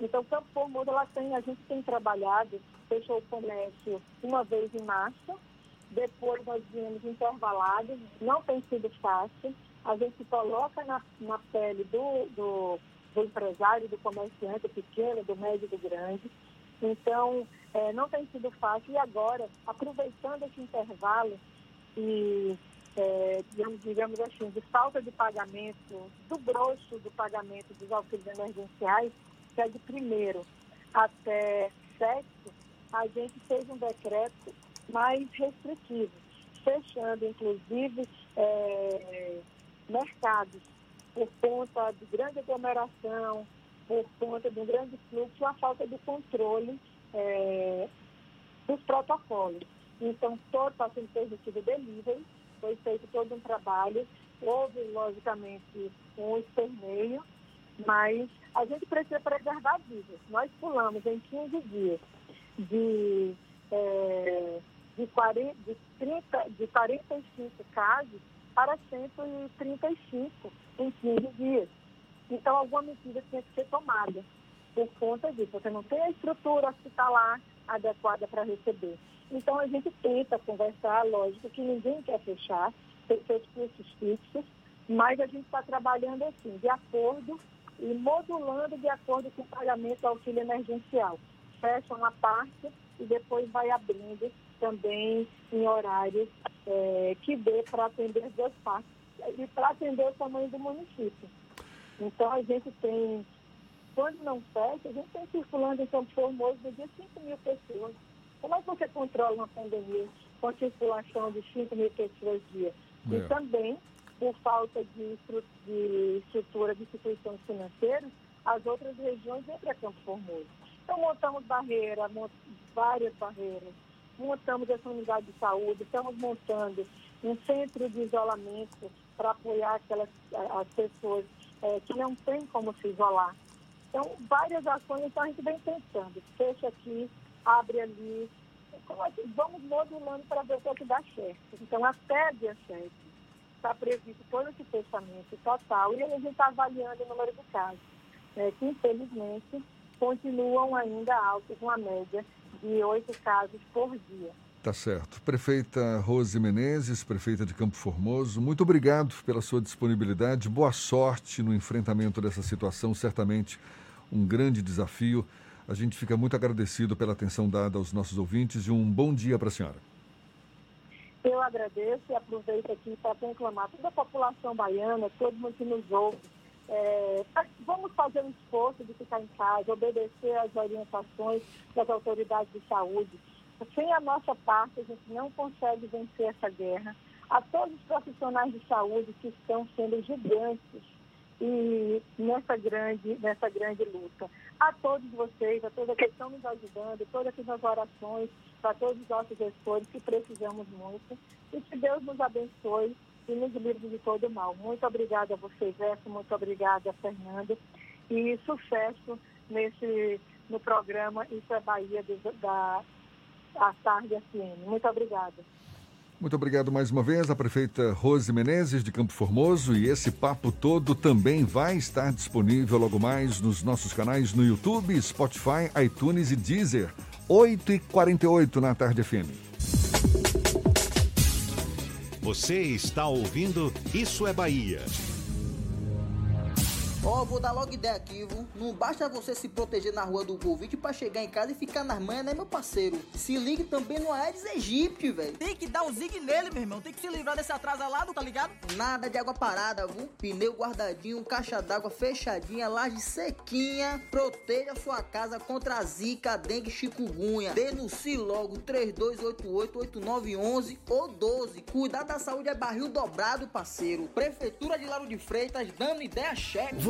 Então, Campo Formoso, ela tem, a gente tem trabalhado, fechou o comércio uma vez em março, depois nós viemos intervalados, não tem sido fácil, a gente coloca na, na pele do, do, do empresário, do comerciante pequeno, do médio do grande. Então, é, não tem sido fácil. E agora, aproveitando esse intervalo e, é, digamos, digamos assim, de falta de pagamento, do grosso do pagamento dos auxílios emergenciais, que é de primeiro até sexto, a gente fez um decreto mais restritivo, fechando, inclusive, é, mercados por conta de grande aglomeração, por conta de um grande fluxo, a falta de controle é, dos protocolos. Então, todo está sendo permitido delivery, foi feito todo um trabalho, houve, logicamente, um esperneio, mas a gente precisa preservar vidas. Nós pulamos em 15 dias de, é, de, 40, de, 30, de 45 casos para 135 em 15 dias. Então, alguma medida tinha que ser tomada por conta disso. Você não tem a estrutura hospitalar adequada para receber. Então, a gente tenta conversar, lógico que ninguém quer fechar, tem seus custos fixos, mas a gente está trabalhando assim, de acordo e modulando de acordo com o pagamento do auxílio emergencial. Fecha uma parte e depois vai abrindo também em horários é, que dê para atender as duas partes e para atender o tamanho do município. Então, a gente tem, quando não fecha, a gente tem circulando em Campo Formoso no dia 5 mil pessoas. Como é que você controla uma pandemia com circulação de 5 mil pessoas dia? É. E também, por falta de, estrutura de instituições financeiras, as outras regiões vêm para Campo Formoso. Então, montamos barreiras, várias barreiras, montamos essa unidade de saúde, estamos montando um centro de isolamento para apoiar aquelas as pessoas é, que não têm como se isolar. Então, várias ações então a gente vem pensando. Fecha aqui, abre ali. Então, vamos modulando para ver o que, é dá certo. Então, até dia 7 está previsto todo esse fechamento total e a gente está avaliando o número de casos, né, que infelizmente continuam ainda altos, uma média de oito casos por dia. Tá certo. Prefeita Rose Menezes, prefeita de Campo Formoso, muito obrigado pela sua disponibilidade. Boa sorte no enfrentamento dessa situação, certamente um grande desafio. A gente fica muito agradecido pela atenção dada aos nossos ouvintes e um bom dia para a senhora. Eu agradeço e aproveito aqui para conclamar toda a população baiana, todo mundo que nos ouve. É, vamos fazer um esforço de ficar em casa, obedecer às orientações das autoridades de saúde sem a nossa parte, a gente não consegue vencer essa guerra. A todos os profissionais de saúde que estão sendo gigantes e nessa grande, nessa grande luta. A todos vocês, a todos que estão nos ajudando, todas as orações, para todos os nossos gestores que precisamos muito. E que Deus nos abençoe e nos livre de todo mal. Muito obrigada a vocês, Gerson, muito obrigada, Fernando. E sucesso nesse, no programa Isso é Bahia da à tarde FM. Muito obrigada. Muito obrigado mais uma vez à prefeita Rose Menezes de Campo Formoso e esse papo todo também vai estar disponível logo mais nos nossos canais no YouTube, Spotify, iTunes e Deezer. 8h48 na Tarde FM. Você está ouvindo Isso é Bahia. Ó, oh, vou dar logo ideia aqui, viu? Não basta você se proteger na rua do Covid pra chegar em casa e ficar nas manhas, né, meu parceiro? Se ligue também no Aedes aegypti, velho. Tem que dar um zig nele, meu irmão. Tem que se livrar desse atrasalado, tá ligado? Nada de água parada, viu? Pneu guardadinho, caixa d'água fechadinha, laje sequinha. Proteja sua casa contra a zika, dengue, chikungunya. Denuncie logo 3288-8911 ou 12. Cuidar da saúde é barril dobrado, parceiro. Prefeitura de Lauro de Freitas, dando ideia cheque.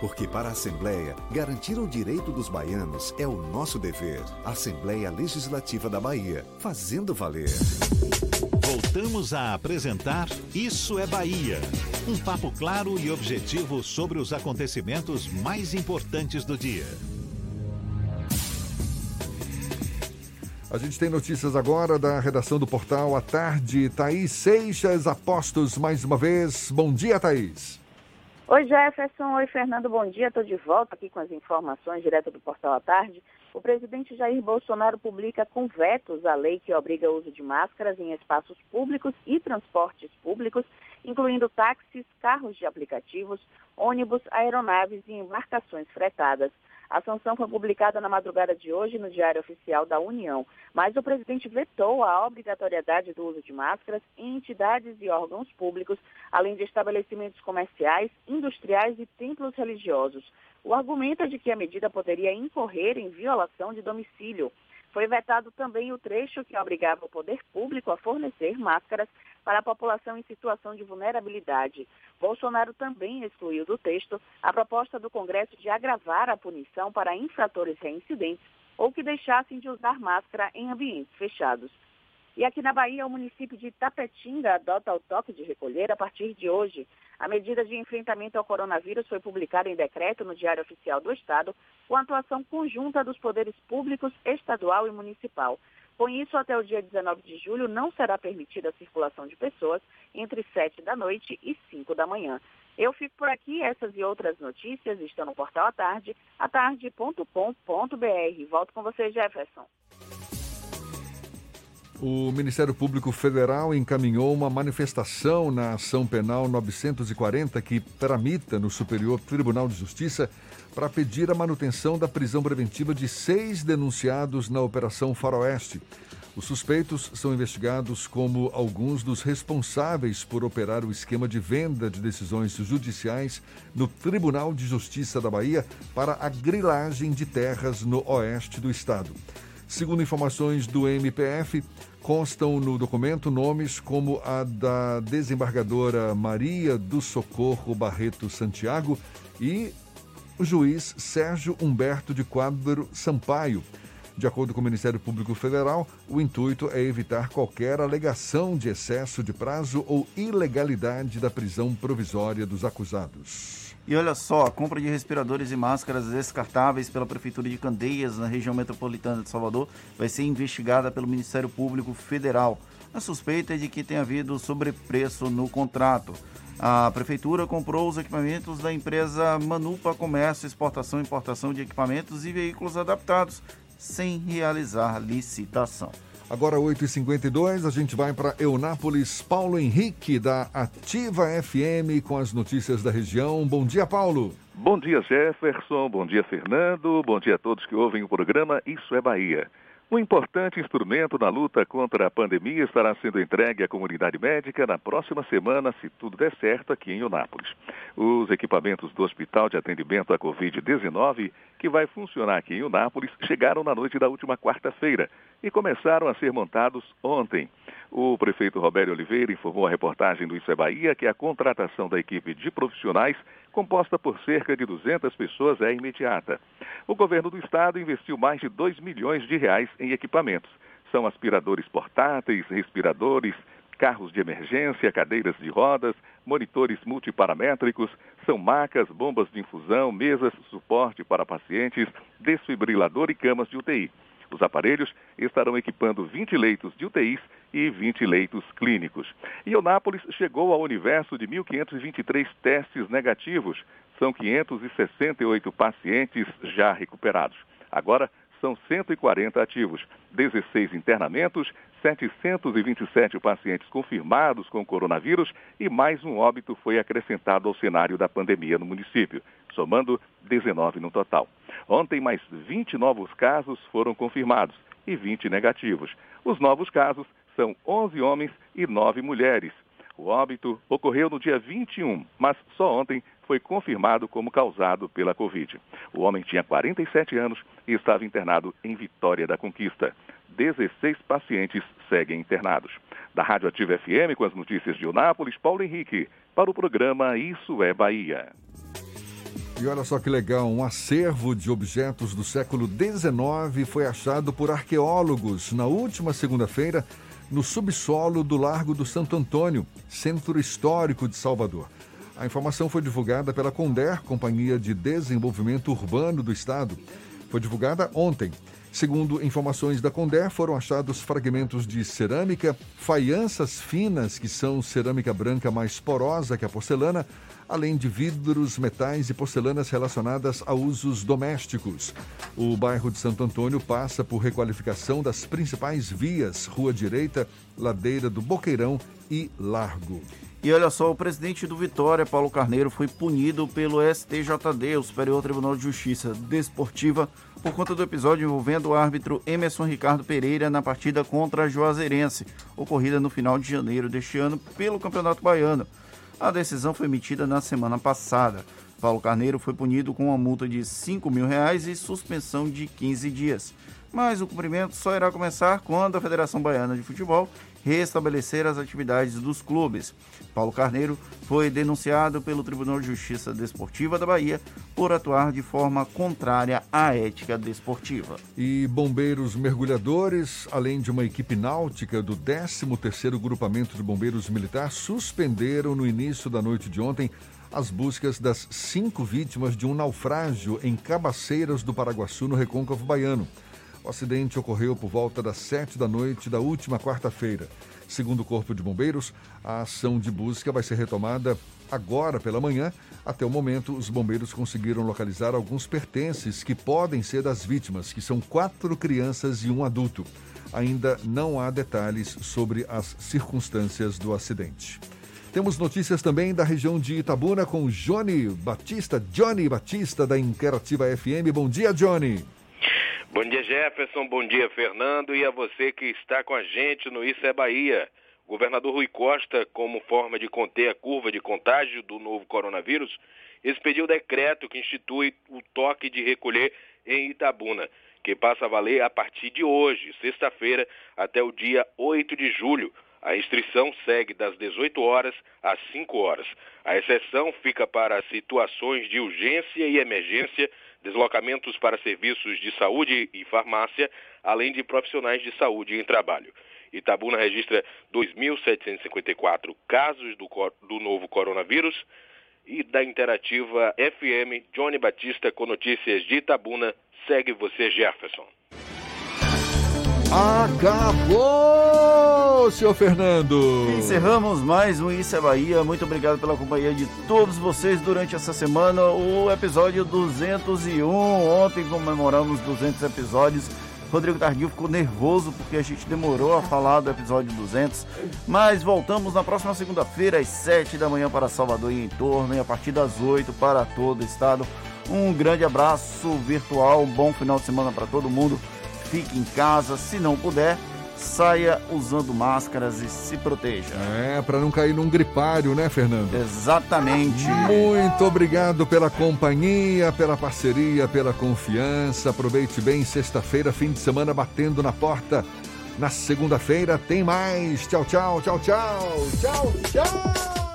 Porque para a Assembleia, garantir o direito dos baianos é o nosso dever. Assembleia Legislativa da Bahia, fazendo valer. Voltamos a apresentar Isso é Bahia. Um papo claro e objetivo sobre os acontecimentos mais importantes do dia. A gente tem notícias agora da redação do portal à tarde. Thaís Seixas, apostos mais uma vez. Bom dia, Thaís. Oi, Jefferson. Oi, Fernando. Bom dia. Estou de volta aqui com as informações direto do portal à tarde. O presidente Jair Bolsonaro publica com vetos a lei que obriga o uso de máscaras em espaços públicos e transportes públicos, incluindo táxis, carros de aplicativos, ônibus, aeronaves e embarcações fretadas. A sanção foi publicada na madrugada de hoje no Diário Oficial da União, mas o presidente vetou a obrigatoriedade do uso de máscaras em entidades e órgãos públicos, além de estabelecimentos comerciais, industriais e templos religiosos. O argumento é de que a medida poderia incorrer em violação de domicílio. Foi vetado também o trecho que obrigava o poder público a fornecer máscaras para a população em situação de vulnerabilidade. Bolsonaro também excluiu do texto a proposta do Congresso de agravar a punição para infratores reincidentes ou que deixassem de usar máscara em ambientes fechados. E aqui na Bahia, o município de Tapetinga adota o toque de recolher a partir de hoje. A medida de enfrentamento ao coronavírus foi publicada em decreto no Diário Oficial do Estado, com atuação conjunta dos poderes públicos, estadual e municipal. Com isso, até o dia 19 de julho, não será permitida a circulação de pessoas entre 7 da noite e 5 da manhã. Eu fico por aqui, essas e outras notícias estão no portal à tarde, atarde.com.br. Volto com você, Jefferson. O Ministério Público Federal encaminhou uma manifestação na ação penal 940 que tramita no Superior Tribunal de Justiça para pedir a manutenção da prisão preventiva de seis denunciados na Operação Faroeste. Os suspeitos são investigados como alguns dos responsáveis por operar o esquema de venda de decisões judiciais no Tribunal de Justiça da Bahia para a grilagem de terras no oeste do estado. Segundo informações do MPF, constam no documento nomes como a da desembargadora Maria do Socorro Barreto Santiago e o juiz Sérgio Humberto de Quadro Sampaio. De acordo com o Ministério Público Federal, o intuito é evitar qualquer alegação de excesso de prazo ou ilegalidade da prisão provisória dos acusados. E olha só, a compra de respiradores e máscaras descartáveis pela Prefeitura de Candeias, na região metropolitana de Salvador, vai ser investigada pelo Ministério Público Federal. A suspeita é de que tenha havido sobrepreço no contrato. A Prefeitura comprou os equipamentos da empresa Manupa Comércio, Exportação e Importação de Equipamentos e Veículos Adaptados, sem realizar licitação. Agora 8h52, a gente vai para Eunápolis. Paulo Henrique, da Ativa FM, com as notícias da região. Bom dia, Paulo. Bom dia, Jefferson. Bom dia, Fernando. Bom dia a todos que ouvem o programa Isso é Bahia. Um importante instrumento na luta contra a pandemia estará sendo entregue à comunidade médica na próxima semana, se tudo der certo, aqui em Unápolis. Os equipamentos do Hospital de Atendimento à Covid-19, que vai funcionar aqui em Unápolis, chegaram na noite da última quarta-feira e começaram a ser montados ontem. O prefeito Roberto Oliveira informou à reportagem do Isso é Bahia que a contratação da equipe de profissionais, composta por cerca de 200 pessoas, é imediata. O governo do estado investiu mais de 2 milhões de reais em equipamentos. São aspiradores portáteis, respiradores, carros de emergência, cadeiras de rodas, monitores multiparamétricos, são macas, bombas de infusão, mesas, suporte para pacientes, desfibrilador e camas de UTI. Os aparelhos estarão equipando 20 leitos de UTIs e 20 leitos clínicos. E Eunápolis chegou ao universo de 1.523 testes negativos. São 568 pacientes já recuperados. Agora, são 140 ativos, 16 internamentos, 727 pacientes confirmados com coronavírus e mais um óbito foi acrescentado ao cenário da pandemia no município, somando 19 no total. Ontem, mais 20 novos casos foram confirmados e 20 negativos. Os novos casos são 11 homens e 9 mulheres. O óbito ocorreu no dia 21, mas só ontem foi confirmado como causado pela Covid. O homem tinha 47 anos e estava internado em Vitória da Conquista. 16 pacientes seguem internados. Da Rádio Ativa FM, com as notícias de Unápolis, Paulo Henrique, para o programa Isso é Bahia. E olha só que legal, um acervo de objetos do século XIX foi achado por arqueólogos na última segunda-feira no subsolo do Largo do Santo Antônio, centro histórico de Salvador. A informação foi divulgada pela Conder, Companhia de Desenvolvimento Urbano do Estado. Foi divulgada ontem. Segundo informações da Condé, foram achados fragmentos de cerâmica, faianças finas, que são cerâmica branca mais porosa que a porcelana, além de vidros, metais e porcelanas relacionadas a usos domésticos. O bairro de Santo Antônio passa por requalificação das principais vias, Rua Direita, Ladeira do Boqueirão e Largo. E olha só, o presidente do Vitória, Paulo Carneiro, foi punido pelo STJD, o Superior Tribunal de Justiça Desportiva, por conta do episódio envolvendo o árbitro Emerson Ricardo Pereira na partida contra a Juazeirense, ocorrida no final de janeiro deste ano pelo Campeonato Baiano. A decisão foi emitida na semana passada. Paulo Carneiro foi punido com uma multa de 5 mil reais e suspensão de 15 dias. Mas o cumprimento só irá começar quando a Federação Baiana de Futebol restabelecer as atividades dos clubes. Paulo Carneiro foi denunciado pelo Tribunal de Justiça Desportiva da Bahia por atuar de forma contrária à ética desportiva. E bombeiros mergulhadores, além de uma equipe náutica do 13º Grupamento de Bombeiros Militar, suspenderam no início da noite de ontem as buscas das cinco vítimas de um naufrágio em Cabaceiras do Paraguaçu, no Recôncavo Baiano. O acidente ocorreu por volta das sete da noite da última quarta-feira. Segundo o Corpo de Bombeiros, a ação de busca vai ser retomada agora pela manhã. Até o momento, os bombeiros conseguiram localizar alguns pertences que podem ser das vítimas, que são quatro crianças e um adulto. Ainda não há detalhes sobre as circunstâncias do acidente. Temos notícias também da região de Itabuna com Johnny Batista, Johnny Batista da Interativa FM. Bom dia, Johnny. Bom dia, Jefferson. Bom dia, Fernando. E a você que está com a gente no Isso é Bahia. Governador Rui Costa, como forma de conter a curva de contágio do novo coronavírus, expediu decreto que institui o toque de recolher em Itabuna, que passa a valer a partir de hoje, sexta-feira, até o dia 8 de julho. A restrição segue das 18 horas às 5 horas. A exceção fica para situações de urgência e emergência deslocamentos para serviços de saúde e farmácia, além de profissionais de saúde em trabalho. Itabuna registra 2.754 casos do, do novo coronavírus e da Interativa FM, Johnny Batista com notícias de Itabuna. Segue você, Jefferson. Acabou, senhor Fernando! Encerramos mais um Isso é Bahia. Muito obrigado pela companhia de todos vocês durante essa semana. O episódio 201. Ontem comemoramos 200 episódios. Rodrigo Tardio ficou nervoso porque a gente demorou a falar do episódio 200. Mas voltamos na próxima segunda-feira, às 7 da manhã, para Salvador e em torno, e a partir das 8 para todo o estado. Um grande abraço virtual, um bom final de semana para todo mundo fique em casa, se não puder, saia usando máscaras e se proteja. É, para não cair num gripário, né, Fernando? Exatamente. Muito obrigado pela companhia, pela parceria, pela confiança. Aproveite bem sexta-feira, fim de semana batendo na porta. Na segunda-feira tem mais. Tchau, tchau, tchau, tchau. Tchau, tchau.